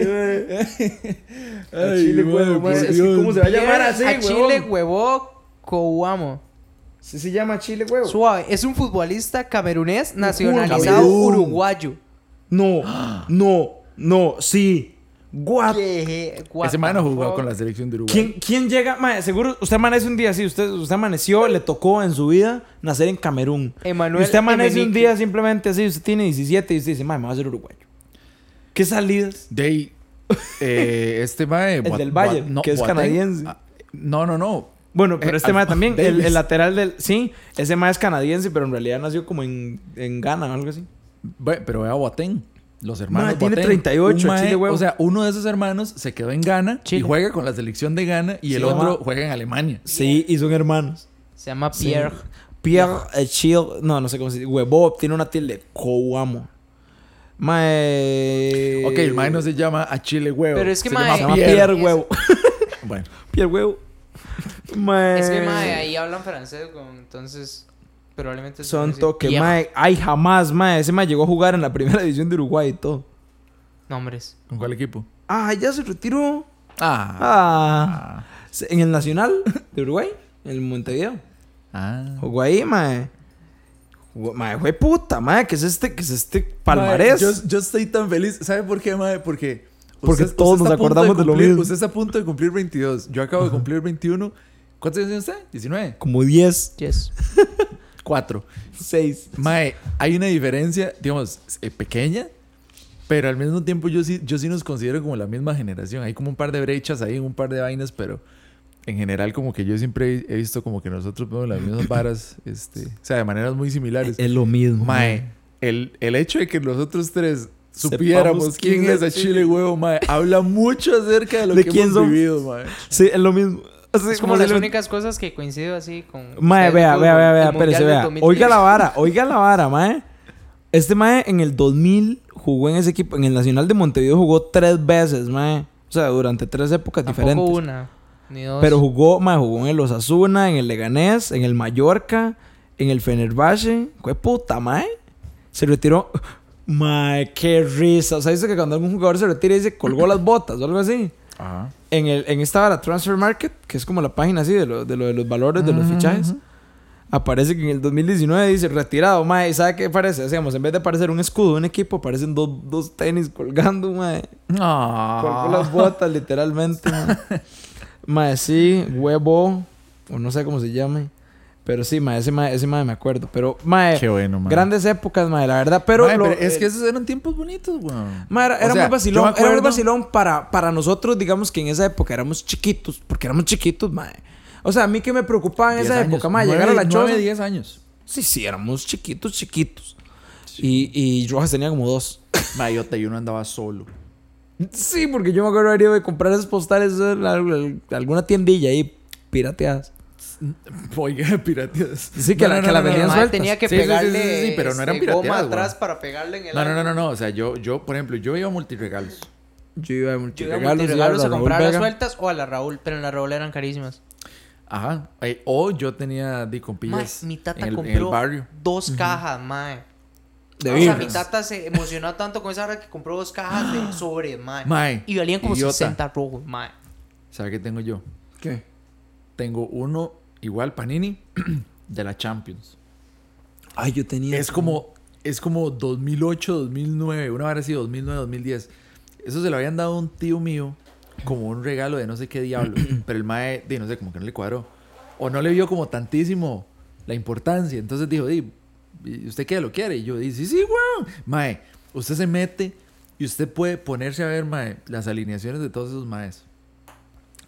Ay, Chile huevo, mae. Es que. ¿Cómo se va a llamar así, a Chile, huevo, Kouamo. Sí se llama Chile huevo. Suave. Es un futbolista camerunés nacionalizado Camerún. uruguayo. No, no, no, sí. What? Ese man no jugó con la selección de Uruguay. ¿Quién, ¿Quién llega? Mae, seguro usted amanece un día así. Usted, usted amaneció, le tocó en su vida nacer en Camerún. Emanuel y usted amanece un día simplemente así. Usted tiene 17 y usted dice, mae, me voy a hacer uruguayo. ¿Qué salidas? De ahí, eh, este mae... El del Boat- que es Boateng- canadiense. Ah, No, no, no. Bueno, pero Eh, este mae también, el, lateral del. Sí, ese mae es canadiense, pero en realidad nació como en, en Ghana o algo así. Pero vea Boateng. Los hermanos Mae, tiene Boateng. 38, Un mae- chile huevo. O sea, uno de esos hermanos se quedó en Ghana Chile. y juega con la selección de Ghana y el otro juega en Alemania. Sí, y son hermanos. Se llama Sí. Pierre. Pierre Chill. No, no sé cómo se dice. Huevo tiene una tilde. Coamo. Mae. Ok, el mae no se llama a Chile Huevo. Pero es que, se mae, llama Se llama Pierre. Pierre Es- Huevo. Bueno, Pierre Huevo. Mae. Es que, mae, ahí hablan francés, entonces probablemente... se Son toques, mae. Ay, jamás, mae. Ese mae llegó a jugar en la primera división de Uruguay y todo. Nombres. ¿con cuál equipo? Ah, ya se retiró. Ah. Ah. En el Nacional de Uruguay. En el Montevideo. Ah. Jugó ahí, mae. Mae, fue puta, mae. ¿Qué es este, qué es este palmarés? Mae, yo, yo estoy tan feliz. ¿Sabe por qué, mae? Porque... Porque todos está nos a punto acordamos de lo cumplir- mismo. Usted está a punto de cumplir 22. Yo acabo de cumplir 21. ¿Cuántos años tiene usted? 19. Como 10, Yes. 4. 6. Mae, hay una diferencia, digamos, eh, pequeña, pero al mismo tiempo yo sí, yo sí nos considero como la misma generación. Hay como un par de brechas ahí, un par de vainas, pero en general como que yo siempre he visto como que nosotros vemos las mismas varas, este, o sea, de maneras muy similares. Es lo mismo. Mae, el, el hecho de que nosotros tres supiéramos quién quién, es a Chile Huevo, mae, habla mucho acerca de lo ¿De que quién hemos somos? vivido, mae. Sí, es lo mismo. Sí, Es como las únicas cosas que coincido así con... Mae, vea, vea, vea, vea, espérese, vea. 2010. Oiga la vara, oiga la vara, mae. Este mae en el 2000 jugó en ese equipo, en el Nacional de Montevideo jugó tres veces, mae. O sea, durante tres épocas Tampoco diferentes. una, ni dos. Pero jugó, mae, jugó en el Osasuna, en el Leganés, en el Mallorca, en el Fenerbahce. ¿Qué puta, mae? Se retiró. Mae, qué risa. O sea, dice que cuando algún jugador se retira y se colgó las botas o algo así. Ajá. En, el, en esta la Transfer Market, que es como la página así de lo de, lo de los valores de los Ujú, fichajes, ujú. aparece que en el 2019 dice retirado, mae. ¿Y sabe qué parece? Digamos, en vez de aparecer un escudo de un equipo, aparecen dos, dos tenis colgando, mae. Ah. Colgó las botas, literalmente, mae. Mae, sí, huevo, o no sé cómo se llame. Pero sí, mae, ese mae, ese mae me acuerdo. Pero, mae, Qué bueno, mae. grandes épocas, mae, la verdad. Pero, Mae, lo- pero es eh, que esos eran tiempos bonitos, weón. Ma, era, era sea, muy vacilón, yo era muy vacilón para, para nosotros, digamos que en esa época éramos chiquitos, porque éramos chiquitos, mae. O sea, a mí que me preocupaba en 10 esa años, época, mae, llegar a la nueve, choza. 10 años. Sí, sí, éramos chiquitos, chiquitos. Y, y Rojas tenía como dos. Mayota y uno andaba solo. Sí, porque yo me acuerdo haber ido de comprar esas postales en al- alguna tiendilla ahí pirateadas. Oiga, pirateadas. Sí, que la- que la El vendían mae sueltas. tenía que Sí, sí, sí, pegarle sí, sí, pero no eran goma güey. atrás para pegarle en el No, no, no, no, no. O sea, yo, yo, por ejemplo, yo iba a multiregalos. Yo iba a Yo iba a multiregalos, multiregalos a Raúl comprar las sueltas o a la Raúl, pero en la Raúl eran carísimas. Ajá. Eh, O yo tenía de compillas mi tata en el, en compró el barrio. dos cajas, mae. De o sea, mi tata se emocionó tanto con esa hora que compró dos cajas de sobres, mae. Mae, Y valían como idiota. 60 rojos, mae. ¿Sabe qué tengo yo? ¿Qué? Tengo uno igual Panini de la Champions. Ay, yo tenía. Es como, es como 2008, 2009, una vez así, 2009, 2010. Eso se lo habían dado a un tío mío como un regalo de no sé qué diablo. pero el mae, di, no sé, como que no le cuadró. O no le vio como tantísimo la importancia. Entonces dijo, di, ¿y ¿usted qué lo quiere? Y yo dije, sí, sí, weón. Mae, usted se mete y usted puede ponerse a ver, mae, las alineaciones de todos esos maes.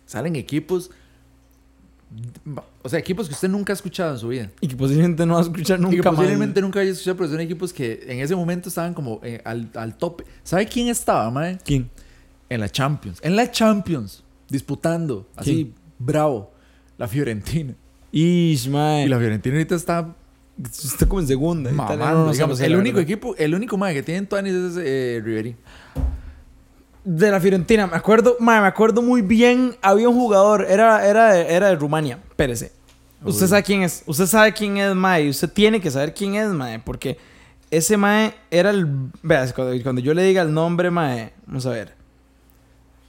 Salen equipos, o sea, equipos que usted nunca ha escuchado en su vida. Y que posiblemente no vas a escuchar Y que nunca posiblemente nunca haya escuchado, pero son equipos que en ese momento estaban como eh, al, al tope. ¿Sabe quién estaba, mae? ¿Quién? En la Champions. En la Champions. Disputando. Así, bravo. La Fiorentina. Ish, mae. Y la Fiorentina ahorita está Está como en segunda. Mamando. no digamos. el único verdad. equipo, el único mae que tiene Tuanis es eh, Ribery. De la Fiorentina, me acuerdo, mae, me acuerdo muy bien. Había un jugador, era, era, de, era de Rumania. Espérese. Usted sabe quién es. Usted sabe quién es, mae. Usted tiene que saber quién es, mae. Porque ese mae era el. Vea, cuando, cuando yo le diga el nombre, mae. Vamos a ver.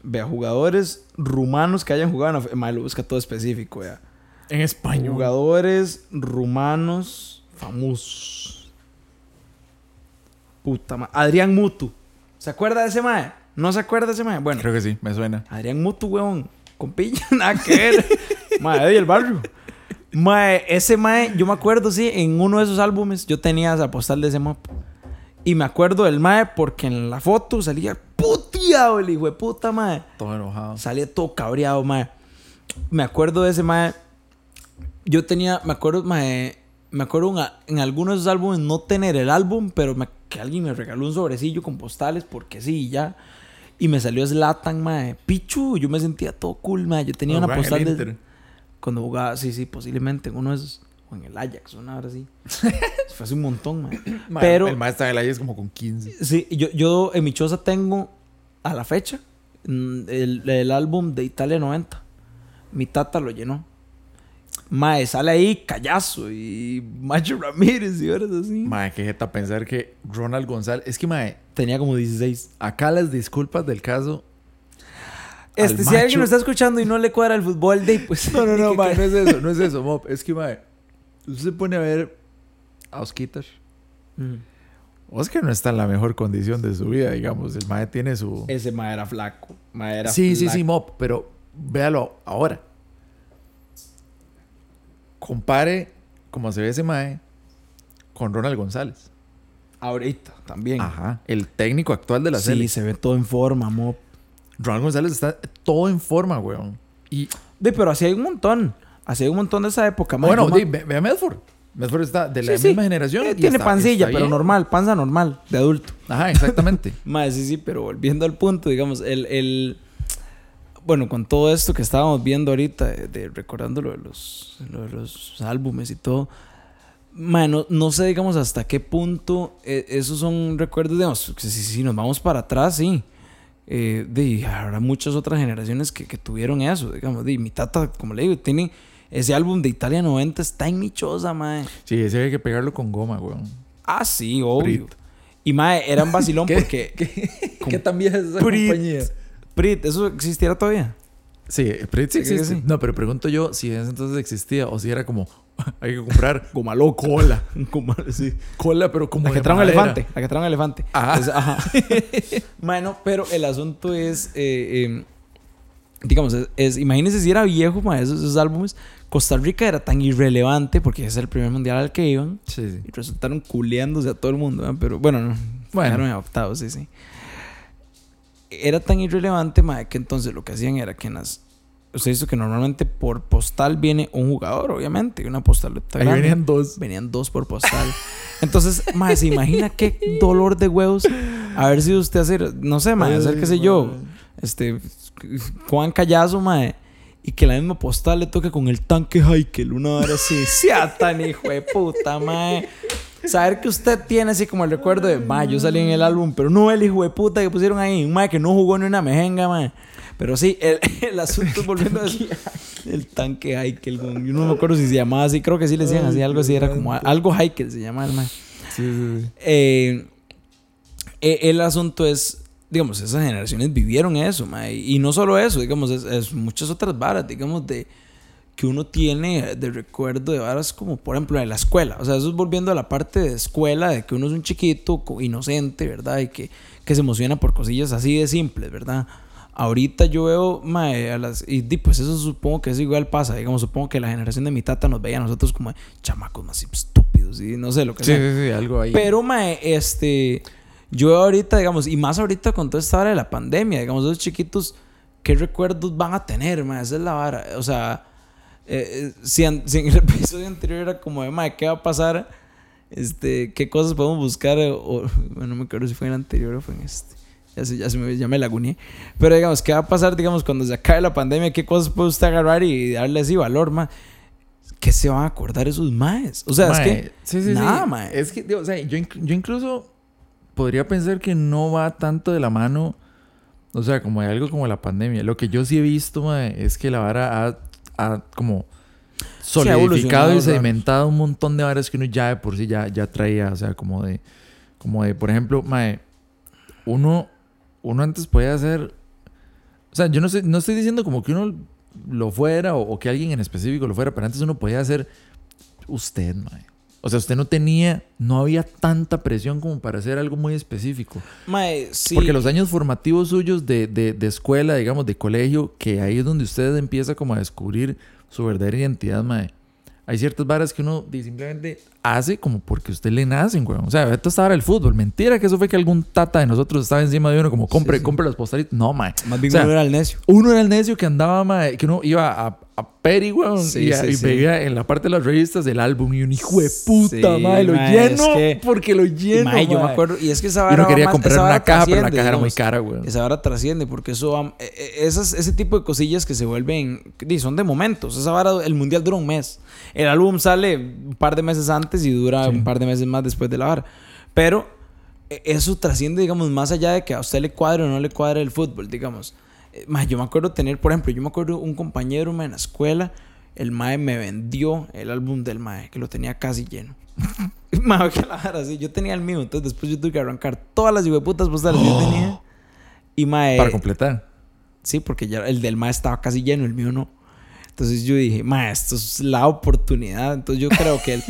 Vea, jugadores rumanos que hayan jugado. en Mae, lo busca todo específico, vea. En español. Jugadores rumanos famosos. Puta madre. Adrián Mutu. ¿Se acuerda de ese mae? ¿No se acuerda de ese mae? Bueno, Creo que sí, me suena. Adrián Mutu, weón. Con pilla, nada que ver. mae, de el barrio. Mae, ese mae, yo me acuerdo, sí, en uno de esos álbumes yo tenía esa postal de ese mop. Y me acuerdo del mae porque en la foto salía puteado el hijo de puta mae. Todo enojado. Salía todo cabreado, mae. Me acuerdo de ese mae. Yo tenía, me acuerdo, mae, me acuerdo en, a- en algunos de esos álbumes no tener el álbum, pero me- que alguien me regaló un sobrecillo con postales porque sí, y ya. Y me salió Slatan, mae. Pichu, yo me sentía todo cool, mae. Yo tenía una postal de cuando jugaba, sí, sí, posiblemente en uno de esos o en el Ajax, una hora así. Fue hace un montón, mae. Pero El maestro de la es como con 15. Sí, yo, yo en mi choza tengo a la fecha mm, el, el álbum de Italia 90. Mi tata lo llenó. Mae, sale ahí Callazo y Macho Ramírez y horas así. Mae, qué jeta pensar que Ronald González. Es que, mae, Tenía como 16. acá las disculpas del caso. Este, si alguien macho. lo está escuchando y no le cuadra el fútbol, de pues. No, no, no, mae, no es eso, no es eso, Mop. Es que, mae, usted se pone a ver a Osquitar. Mm. Oscar no está en la mejor condición de su vida, digamos. El mae tiene su. Ese mae era flaco. Mae era Sí, sí, flaco. sí, Mop, pero véalo ahora. Compare cómo se ve ese mae con Ronald González. Ahorita también. Ajá. El técnico actual de la sí, serie. se ve todo en forma, mo. Ronald González está todo en forma, weón. Y De, pero así hay un montón. Así hay un montón de esa época, mae. bueno, di, ve, ve a Medford. Medford está de la Sí, sí. misma generación. Eh, tiene está- pancilla, está pero normal, panza normal, de adulto. Ajá, exactamente. Más, sí, sí, pero volviendo al punto, digamos, el, el- Bueno, con todo esto que estábamos viendo ahorita, de, de- recordando lo de, los, lo de los álbumes y todo, mae, no, no sé, digamos, hasta qué punto eh, esos son recuerdos, digamos, que si, si nos vamos para atrás, sí. Eh, de, habrá muchas otras generaciones que, que tuvieron eso, digamos, de, mi tata, como le digo, tiene ese álbum de Italia 90, está en mi choza, mae. Sí, ese hay que pegarlo con goma, weón. Ah, sí, obvio. Prit. Y mae, era un vacilón ¿Qué? porque... ¿Qué tan vieja es esa Prit. compañía? Prit, ¿eso existiera todavía? Sí, Prit sí existe. sí. No, pero pregunto yo si en ese entonces existía o si era como hay que comprar Goma loco. cola. Goma, sí. Cola, pero como La que trae un elefante. La que trae un elefante. Ajá. Ajá. bueno, pero el asunto es. eh, eh, digamos, es, es- imagínense si era viejo, ma, esos, esos álbumes. Costa Rica era tan irrelevante porque es el primer mundial al que iban. Sí, sí. Y resultaron culeándose a todo el mundo, ¿verdad? Pero bueno, no. Bueno. Quedaron en octavos, sí, sí. Era tan irrelevante, ma, que entonces lo que hacían era que en las usted dice que normalmente por postal viene un jugador, obviamente, una postal. Ahí venían dos. Venían dos por postal. Entonces, mae, se imagina qué dolor de huevos haber sido usted hacer, no sé, mae, hacer qué sé yo, este, Juan Callazo, mae, y que la misma postal le toque con el tanque Heikel, una hora así, sea tan hijo de puta, mae. Saber que usted tiene así como el recuerdo de, mae, yo salí en el álbum, pero no el hijo de puta que pusieron ahí, mae que no jugó ni una mejenga, mae. Pero sí, el, el asunto volviendo a eso, el tanque Heikel, yo no me acuerdo si se llamaba así, creo que sí le decían así, algo así, era como algo Heikel se llamaba el mae. Sí, sí, sí. Eh, eh, el asunto es, digamos, esas generaciones vivieron eso, mae. Y no solo eso, digamos, es, es muchas otras varas, digamos, de que uno tiene de recuerdo de varas como, por ejemplo, de la escuela. O sea, eso es volviendo a la parte de escuela, de que uno es un chiquito inocente, ¿verdad? Y que, que se emociona por cosillas así de simples, ¿verdad? Ahorita yo veo, mae, a las... Y pues eso supongo que eso igual pasa. Digamos, supongo que la generación de mi tata nos veía a nosotros como chamacos más estúpidos y no sé lo que Sí, sea. sí, sí, algo ahí. Pero, mae, este. Yo ahorita, digamos, y más ahorita con toda esta hora de la pandemia, digamos, los chiquitos, ¿qué recuerdos van a tener, mae? Esa es la vara. O sea, eh, eh, si, an- si en el episodio anterior era como de, mae, ¿qué va a pasar? Este, ¿qué cosas podemos buscar? O, o- bueno, no me acuerdo si fue en el anterior o fue en este. Ya, se, ya, se me, ya me laguneé. Pero, digamos, ¿qué va a pasar, digamos, cuando se acabe la pandemia? ¿Qué cosas puede usted agarrar y darle así valor, mae? ¿Qué se van a acordar esos maes? O sea, es Mae, que. sí, sí, sí. nada, mae. Es que, digo, o sea, yo, yo incluso podría pensar que no va tanto de la mano, o sea, como de algo como la pandemia. Lo que yo sí he visto, mae, es que la vara ha, ha como solidificado y sedimentado un montón de varas que uno ya de por sí ya, ya traía, o sea, como de, como de, por ejemplo, mae, uno, uno antes podía hacer, o sea, yo no, sé, no estoy diciendo como que uno lo fuera o, o que alguien en específico lo fuera, pero antes uno podía hacer usted, mae. O sea, usted no tenía, no había tanta presión como para hacer algo muy específico. Mae, sí. Porque los años formativos suyos de, de, de escuela, digamos, de colegio, que ahí es donde usted empieza como a descubrir su verdadera identidad, mae. Hay ciertas varas que uno simplemente hace como porque usted le nacen, güey. O sea, esto estaba el fútbol. Mentira que eso fue que algún tata de nosotros estaba encima de uno como, compre, sí. compre los postalitos. No, mae. Más bien O sea, uno era el necio. Uno era el necio que andaba, mae, que uno iba a, a Peri, weón, Sí, y, sí, y sí. veía en la parte de las revistas del álbum y un hijo de puta, mae, lo lleno, es que- porque lo lleno, yo me acuerdo. Y es que esa vara. uno va quería más- comprar una caja, pero la caja era muy cara, weón. Esa vara trasciende porque eso va- eh, esas, ese tipo de cosillas que se vuelven son de momentos. Esa vara, el mundial dura un mes. El álbum sale un par de meses antes y dura un par de meses más después de la vara. Pero eh, eso trasciende, digamos, más allá de que a usted le cuadre o no le cuadre el fútbol, digamos. Eh, mae, yo me acuerdo tener, por ejemplo, yo me acuerdo un compañero mae, en la escuela, el mae me vendió el álbum del mae, que lo tenía casi lleno. mae, que la vara, sí, yo tenía el mío, entonces después yo tuve que arrancar todas las putas postales que yo tenía. Y mae, Para completar. sí, porque ya el del mae estaba casi lleno, el mío no. Entonces yo dije, mae, esto es la oportunidad. Entonces yo creo que él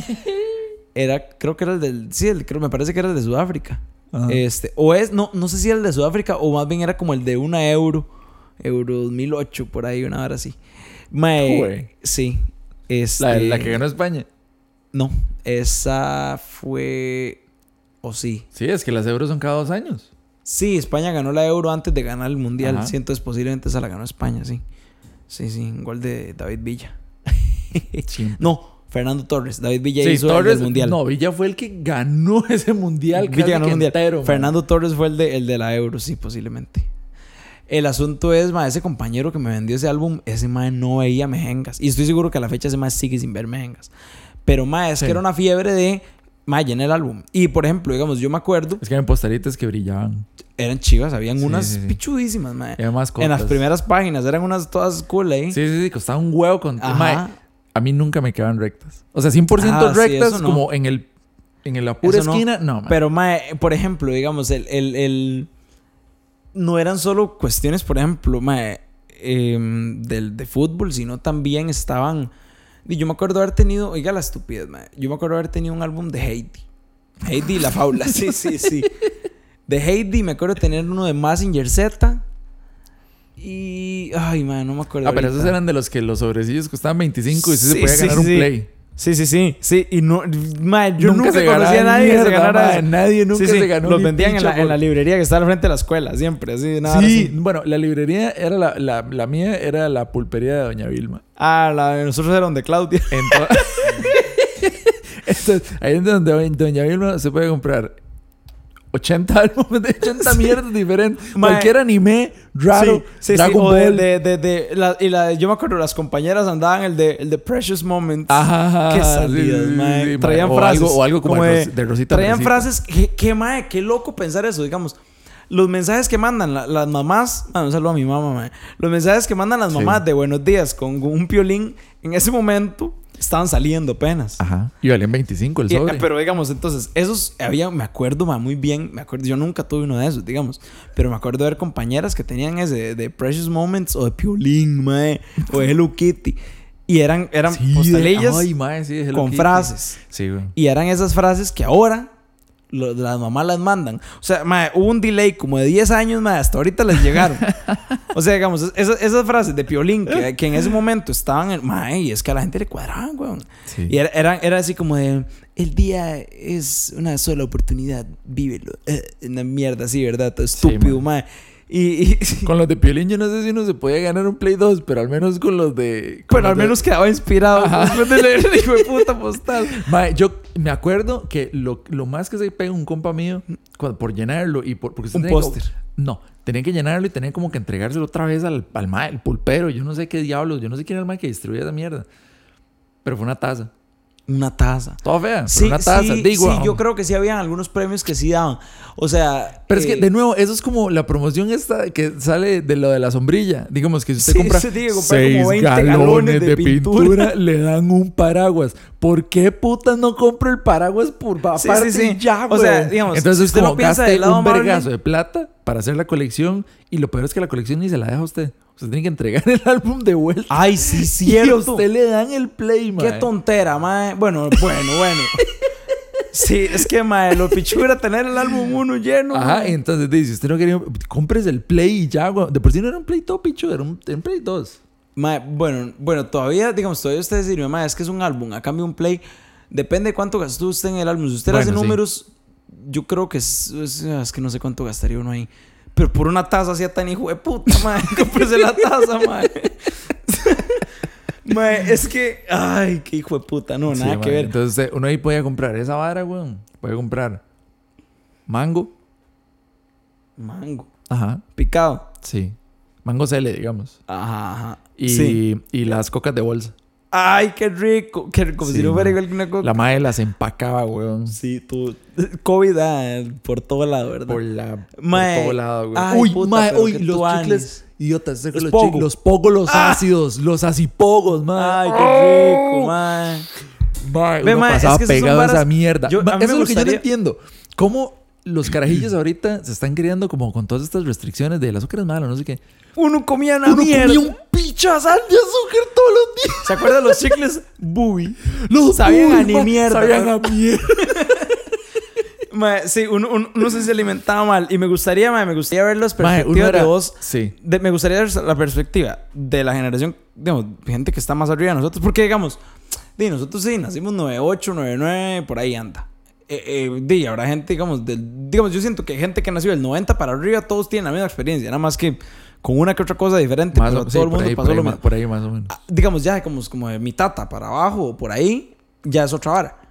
era, creo que era el del, sí, el, creo, me parece que era el de Sudáfrica. Ajá. Este, o es, no, no sé si era el de Sudáfrica o más bien era como el de una euro, euro 2008, por ahí, una hora así. Mae, sí. Este, La, la que ganó España. No, esa fue, o sí. Sí, es que las euros son cada dos años. Sí, España ganó la euro antes de ganar el mundial. Ajá. Sí, entonces posiblemente esa la ganó España, sí. Sí, sí, un gol de David Villa. no, Fernando Torres. David Villa Sí, hizo el del mundial. No, Villa fue el que ganó ese mundial. Villa ganó el mundial. entero, man. Fernando Torres fue el de, el de la euro, sí, posiblemente. El asunto es, ma, ese compañero que me vendió ese álbum, ese ma no veía mejengas. Y estoy seguro que a la fecha ese ma sigue sin ver mejengas. Pero ma, es Sí. que era una fiebre de ma, llena el álbum. Y por ejemplo, digamos, yo me acuerdo, Es que había postalitas que brillaban. eran chivas, habían Sí, unas sí, sí. pichudísimas, ma. Y además En las primeras páginas, eran unas todas cool ahí. Sí, sí, sí, costaba un huevo con... Mae, a mí nunca me quedaban rectas. O sea, 100% Ah, rectas no. como en el... En la pura Eso no. esquina, no, mae. Pero, mae, por ejemplo, digamos, el, el, el- No eran solo cuestiones, por ejemplo, mae, em, del, de fútbol, sino también estaban... Y yo me acuerdo haber tenido... Oiga la estupidez, mae. Yo me acuerdo haber tenido un álbum de Heidi. Heidi y la faula. Sí, sí, sí. De Heidi me acuerdo tener uno de Massinger Z. Y... Ay, mae, no me acuerdo Ah, pero esos eran de los que los sobrecillos costaban 25 y sí, se podía sí, ganar un play. Sí, sí, sí. Sí, y no. Mae, yo Nunca nunca, se conocí a nadie que se ganara eso. Nadie nunca Sí, sí, se ganó Los vendían en la, en la librería que está al frente de la escuela, siempre. Así, nada. Sí, así. bueno, la librería era la, la, la mía, era la pulpería de Doña Vilma. Ah, la de nosotros era donde Claudia. Entonces, ahí es donde Doña Vilma se puede comprar 80 álbumes de 80 mierdas diferentes. Mae. Cualquier anime raro, sí, sí, sí. Dragon O de, Ball. de, de, de- la- y la, yo me acuerdo, las compañeras andaban el de, el de Precious Moments. Ajá, Qué salidas, sí, sí, mae. sí. Traían o frases. Algo, o algo como, de, de, de Rosita Traían Fresita. frases. Qué, qué, mae, qué loco pensar eso, digamos. Los mensajes que mandan la- las mamás, ah, un saludo a mi mamá, mae. Los mensajes que mandan las Sí. mamás de buenos días con un piolín, en ese momento estaban saliendo apenas. Ajá. Y valían 25 el Y, sobre. eh, pero digamos, entonces, esos había, me acuerdo ma, muy bien, me acuerdo, yo nunca tuve uno de esos, digamos, pero me acuerdo de ver compañeras que tenían ese de, de Precious Moments o de Piolín, mae, o de Hello Kitty. Y eran, eran Sí, de- postalillas ay, mae, sí, de Hello con Kitty. frases. Sí, güey. Y eran esas frases que ahora lo- las mamás las mandan. O sea, mae, hubo un delay como de 10 años, mae, hasta ahorita les llegaron. o sea, digamos, es- esas, esas frases de Piolín que, que en ese momento estaban, en, mae, y es que a la gente le cuadraban, weón. Sí. Y era, era, era así como de, el día es una sola oportunidad, vívelo. Eh, una mierda así, ¿verdad? Todo estúpido, mae. Y, y- Con los de Piolín yo no sé si uno se podía ganar un Play 2, pero al menos con los de... con bueno, al de- menos quedaba inspirado Ajá. después de leer el hijo de puta postal. Mae, yo me acuerdo que lo, lo más que se pega un compa mío cuando- por llenarlo y por... Porque Un póster. No, tenía que llenarlo y tenía como que entregárselo otra vez al, al mae, el pulpero. Yo no sé qué diablos, yo no sé quién era el mae que distribuía esa mierda. Pero fue una taza. Una taza. Toda fea, pero Sí, una taza. sí, Digo, sí, yo creo que sí habían algunos premios que sí daban. O sea... Pero es que, eh, de nuevo, eso es como la promoción esta que sale de lo de la sombrilla. Digamos que si usted Sí, compra tiene que comprar seis como 20 galones, galones de, de pintura, pintura, le dan un paraguas. ¿Por qué putas no compro el paraguas por aparte sí, sí. ya, O sea, güey? digamos, Entonces si usted lo como piensa gaste del lado un vergazo de plata para hacer la colección y lo peor es que la colección ni se la deja a usted. Usted tiene que entregar el álbum de vuelta. Ay, sí, Y a cierto. usted le dan el play, man. Qué tontera, mae. Bueno, bueno, bueno. Sí, es que, mae, lo pichu era tener el álbum uno lleno. Ajá, mae. entonces dice, si usted no quería, compres el Play y ya, güey. De por sí no era un Play todo picho, era un, era un Play 2. Mae, bueno, bueno, todavía, digamos, todavía usted sirve, mae, es que es un álbum, a cambio un play. Depende de cuánto gastó usted en el álbum. Si usted le hace Bueno, sí. números, yo creo que es, es, es que no sé cuánto gastaría uno ahí. Pero por una taza así tan hijo de puta, mae. Cómprese la taza, mae. mae, es que, ay, qué hijo de puta, no, Sí, nada que ver. Entonces uno ahí podía comprar esa vara, güey. Puede comprar mango. Mango. Ajá, Picado. sí. Mango Cele, digamos. Ajá, ajá. Y, Sí. y las cocas de bolsa. Ay, qué rico. Qué, como Sí, si no fuera igual que una coca. La madre las empacaba, güey. Sí, tú. COVID ah, por todo lado, ¿verdad? Por, la, por Mae. todo lado. Ay, uy, puta, mae, uy, los chicles. Idiotas, que Los pogo. chi- los pogos, los Ah. ácidos, los asipogos, mae. Ay, qué rico, mae. Mae, Ve, uno mae, pasaba es que pegado a esa mierda. yo- a Eso es lo que yo no entiendo. ¿Cómo los carajillos ahorita se están criando como con todas estas restricciones de el azúcar es malo, no sé qué? Uno comía una Uno mierda. comía un pichazal de azúcar todos los días. ¿Se acuerdan los chicles? Bubi. Los Sabían a ni mierda, Sabían a mierda. Mae, sí, uno, uno, uno se alimentaba mal. Y me gustaría, mae, me gustaría ver las perspectivas era- de vos. Sí. de- me gustaría ver la perspectiva de la generación, digamos, gente que está más arriba de nosotros. Porque, digamos, di, nosotros sí, nacimos 98, 99, por ahí anda. Eh, eh, di, habrá gente, digamos, del, digamos, yo siento que gente que nació del 90 para arriba, todos tienen la misma experiencia. Nada más que con una que otra cosa diferente. Más pero o, sí, todo el por mundo ahí, pasó por ahí lo mismo. por ahí más o menos. Ah, digamos, ya como, como de mi tata para abajo o por ahí, ya es otra vara.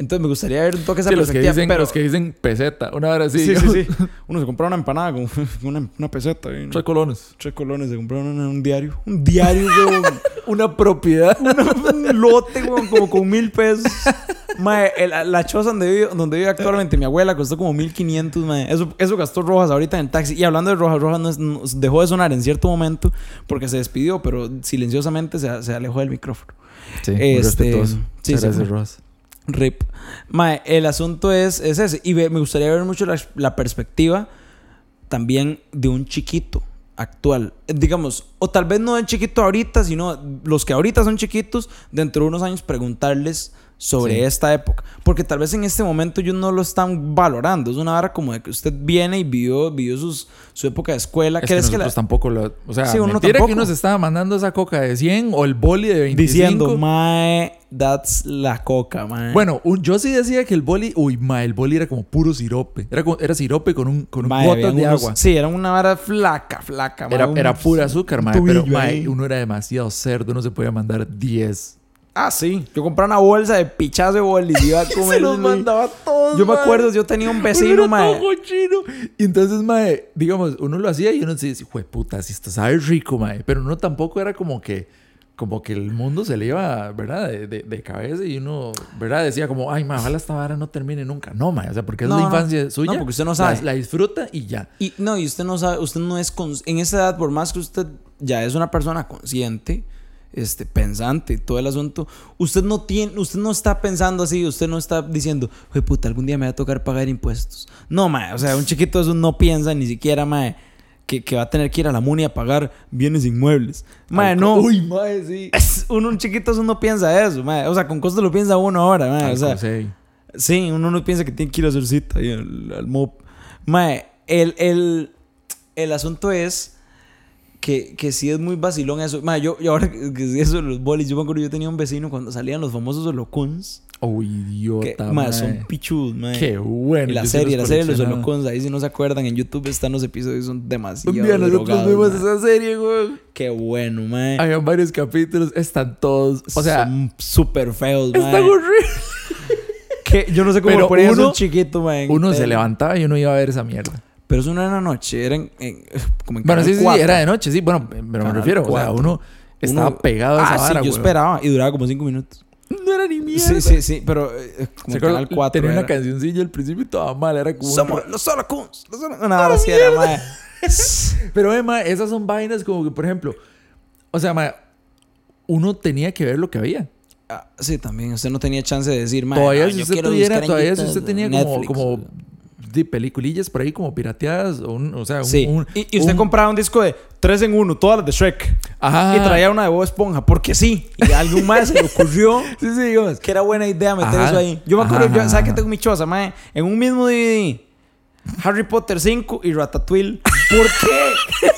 Entonces me gustaría ver un toque esa Sí, los que, dicen, pero, los que dicen peseta. Una hora así. sí, sí, sí. Uno se compraba una empanada con una, una peseta. y Tres colones. Tres colones, se compraron una- un diario. Un diario, weón. Una propiedad. un lote, weón, como con mil pesos. Mae, el- la choza donde vive, donde vive actualmente mi abuela costó como 1500, mae. Eso, eso gastó Rojas ahorita en el taxi. Y hablando de Rojas, Rojas no es- no- dejó de sonar en cierto momento porque se despidió, pero silenciosamente se, se alejó del micrófono. Sí, muy Este, respetuoso. sí, Muchas gracias, fue. Rip. Mae, el asunto es, es ese. Y me gustaría ver mucho la, perspectiva también de un chiquito actual. Digamos, o tal vez no de chiquito ahorita, sino los que ahorita son chiquitos, dentro de unos años preguntarles sobre Sí. esta época. Porque tal vez en este momento ellos no lo están valorando. Es una hora como de que usted viene y vivió, vivió sus, su época de escuela. Es que ¿Crees que nosotros la- tampoco lo... O sea, Sí, uno mentira tampoco. que uno se estaba mandando esa coca de 100 o el boli de 25. diciendo, mae, that's la coca, mae. Bueno, un- yo sí decía que el boli... Uy, ma, el boli era como puro sirope. Era, como- era sirope con un, con Mae, gotas de unos- agua. Sí, era una vara flaca, flaca, mae, Era, un era pura azúcar, mae. Pero, mae, ahí. uno era demasiado cerdo. Uno se podía mandar 10. Ah, sí. Yo compré una bolsa de pichazo de bolis y iba a comer. Se los mandaba todos, Yo me acuerdo, yo tenía un vecino, mae. Y entonces, mae, digamos, uno lo hacía y uno se dice, jue puta, si esto sabe rico, mae. Pero uno tampoco era como que, como que el mundo se le iba, ¿verdad? De, de- de cabeza y uno, ¿verdad? Decía como, ay, mae, ojalá esta vara no termine nunca. No, mae, o sea, porque es No, la no. infancia suya. No, porque usted no la- sabe. La, disfruta y ya. Y no, y usted no sabe, usted no es en esa edad, por más que usted ya es una persona consciente, este, pensante y todo el asunto, usted no tiene, usted no está pensando así, usted no está diciendo, "Jue puta, algún día me va a tocar pagar impuestos. No, mae, o sea, un chiquito de eso no piensa ni siquiera, mae, que, que va a tener que ir a la MUNI a pagar bienes inmuebles. Mae, no. Uy, mae, sí. Es- uno, un chiquito eso no piensa eso, mae. O sea, con costo lo piensa uno ahora, mae. O sea, sí. Sí, uno no piensa que tiene que ir a hacer cita al, al MOP. Mae, el, el, el asunto es que, que sí es muy vacilón eso. Mae, yo, yo ahora que que sí eso los bolis, yo me acuerdo yo tenía un vecino cuando salían los famosos holocuns. Que, idiota, mae, mae. son pichudos, mae. Qué bueno. Y la serie, la serie de los holocuns, ahí si no se acuerdan, en YouTube están los episodios, son demasiado día nosotros vimos esa serie, güey. Qué bueno, mae. Habían varios capítulos, están todos. O sea, son súper feos, mae. están horribles. Que yo no sé cómo uno- un chiquito, mae. en Uno se levantaba y uno iba a ver esa mierda. Pero eso no era en la noche, era en, en- como en Bueno, sí, sí, sí, 4. era de noche, sí. Bueno, pero me Canal refiero, o sea, 4. uno estaba Uno- pegado a esa ah, vara, sí, yo güey. esperaba y duraba como cinco minutos. No era ni mierda. Sí, sí, sí, pero eh, como ¿Se en acuerdan? Canal 4 Tenía una era. cancioncilla al principio y toda mal, era como... Somos los Solocuns. Los Solo- Una hora sí era, mae. Pero, Emma, esas son vainas como que, por ejemplo... O sea, ma, uno tenía que ver lo que había. Ah, sí, también. Usted no tenía chance de decir, mae, todavía si usted tuviera, todavía si usted tenía como, como de peliculillas por ahí como pirateadas o, un, o sea, un, Sí. un- y, y usted un- compraba un disco de 3 en 1, todas las de Shrek. Ajá. Y traía una de Bob Esponja, porque sí. Y a alguien más se le ocurrió Sí, sí, digamos. que era buena idea meter Ajá. eso ahí. Yo me acuerdo, Ajá, yo, ¿sabes qué ajá. tengo mi choza, mae? En un mismo DVD, Harry Potter 5 y Ratatouille. ¿Por qué?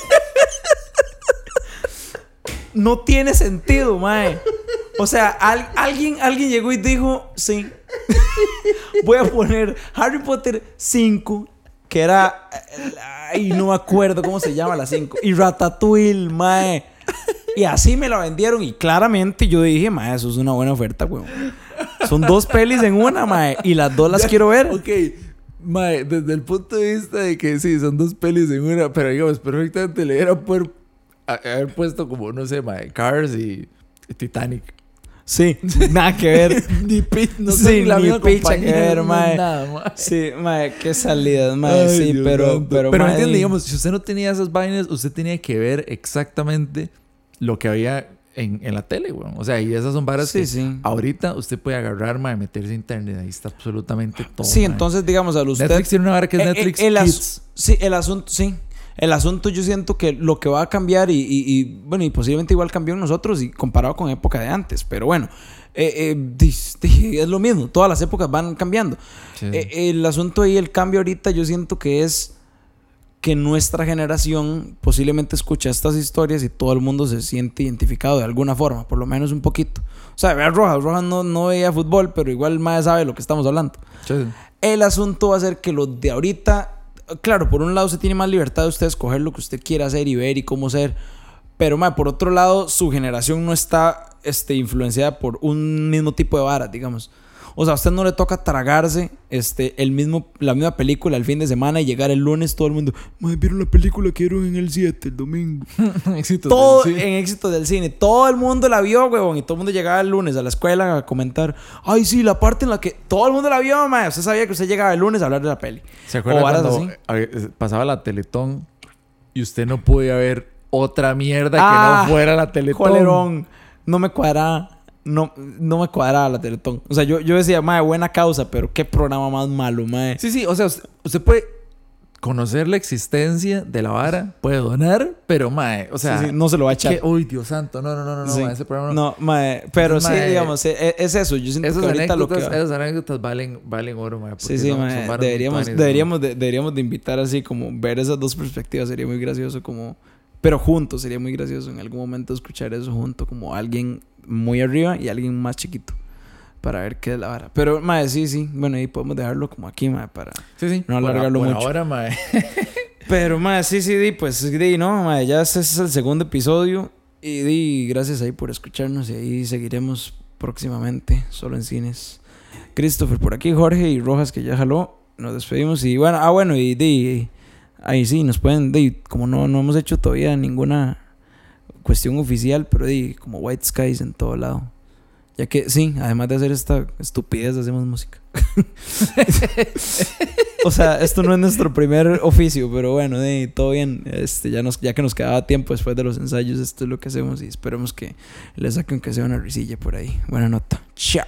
no tiene sentido, mae. O sea, al- alguien, alguien llegó y dijo, sí, voy a poner Harry Potter 5, que era, ay, no me acuerdo cómo se llama la 5, y Ratatouille, mae. Y así me la vendieron y claramente yo dije, mae, eso es una buena oferta, weón. Son dos pelis en una, mae, y las dos las quiero ver. Ok, mae, desde el punto de vista de que sí, son dos pelis en una, pero digamos, perfectamente le hubiera haber puesto como, no sé, mae, Cars y Titanic. Sí, nada que ver. ni pi, no Sí, son la ni misma picha que ver, mae. nada, mae. Sí, mae, qué salidas, mae, Ay, sí, Dios pero, pero, pero mae, entiende, digamos, si usted no tenía esas vainas, usted tenía que ver exactamente lo que había en, en la tele, weón. O sea, y esas son varas Sí, que sí. ahorita usted puede agarrar, mae, meterse a internet, ahí está absolutamente todo. Sí, mae. entonces, digamos, al usted... Netflix tiene una vara que es Eh, eh, Netflix el as- Kids. Sí, el asunto, sí. El asunto yo siento que lo que va a cambiar y, y- y, bueno, y posiblemente igual cambió en nosotros y comparado con época de antes, pero bueno, eh, eh, es lo mismo, todas las épocas van cambiando. Sí. Eh, el asunto y el cambio ahorita yo siento que es que nuestra generación posiblemente escucha estas historias y todo el mundo se siente identificado de alguna forma, por lo menos un poquito. O sea, vea a Rojas, Rojas no, no veía fútbol, pero igual más sabe lo que estamos hablando. Sí. El asunto va a ser que los de ahorita, claro, por un lado usted tiene más libertad de usted escoger lo que usted quiera hacer y ver y cómo ser, pero mae, por otro lado su generación no está este, influenciada por un mismo tipo de varas, digamos. O sea, a usted no le toca tragarse este, el mismo, la misma película el fin de semana y llegar el lunes todo el mundo, mae, vieron la película que dieron en el 7 el domingo. Éxitos todo del cine. en éxito del cine. Todo el mundo la vio, huevón. Y todo el mundo llegaba el lunes a la escuela a comentar. Ay, sí, la parte en la que todo el mundo la vio, mae. Usted sabía que usted llegaba el lunes a hablar de la peli. ¿Se acuerda O cuando así. eh, pasaba la Teletón y usted no podía ver otra mierda Ah, que no fuera la Teletón? Colerón. No me cuadraba. No, no me cuadraba la Teletón. O sea, yo, yo decía, mae, buena causa, pero qué programa más malo, mae. Sí, sí, o sea, usted, usted puede conocer la existencia de la vara, puede donar, pero mae, o sea, Sí, sí, no se lo va a echar. que- uy, Dios santo, no, no, no, no, no, Sí. mae, ese programa no. No, mae, pero Entonces, sí, mae, digamos, e- e- es, eso. Yo siento Esas que ahorita lo que... anécdotas, esas anécdotas valen, valen oro, mae. Sí, sí, son- mae, son deberíamos, deberíamos, de, deberíamos de invitar así como ver esas dos perspectivas. Sería muy gracioso como... Pero juntos, sería muy gracioso en algún momento escuchar eso junto, como alguien muy arriba y alguien más chiquito. Para ver qué es la vara. Pero, mae, sí, sí. Bueno, ahí podemos dejarlo como aquí, mae, para... Sí, sí. No alargarlo por mucho. ahora, mae. Pero, mae, sí, sí, di, pues, di, no, mae, ya ese es el segundo episodio. Y di, gracias ahí por escucharnos y ahí seguiremos próximamente, solo en cines. Christopher por aquí, Jorge y Rojas que ya jaló. Nos despedimos y bueno, ah, bueno, y di, ahí sí, nos pueden, di, como no, no hemos hecho todavía ninguna cuestión oficial, pero di, como White Skies en todo lado. Ya que sí, además de hacer esta estupidez, hacemos música. o sea, esto no es nuestro primer oficio, pero bueno, di, todo bien. Este, ya, nos, ya que nos quedaba tiempo después de los ensayos, esto es lo que hacemos y esperemos que les saquen que sea una risilla por ahí. Buena nota. Chao.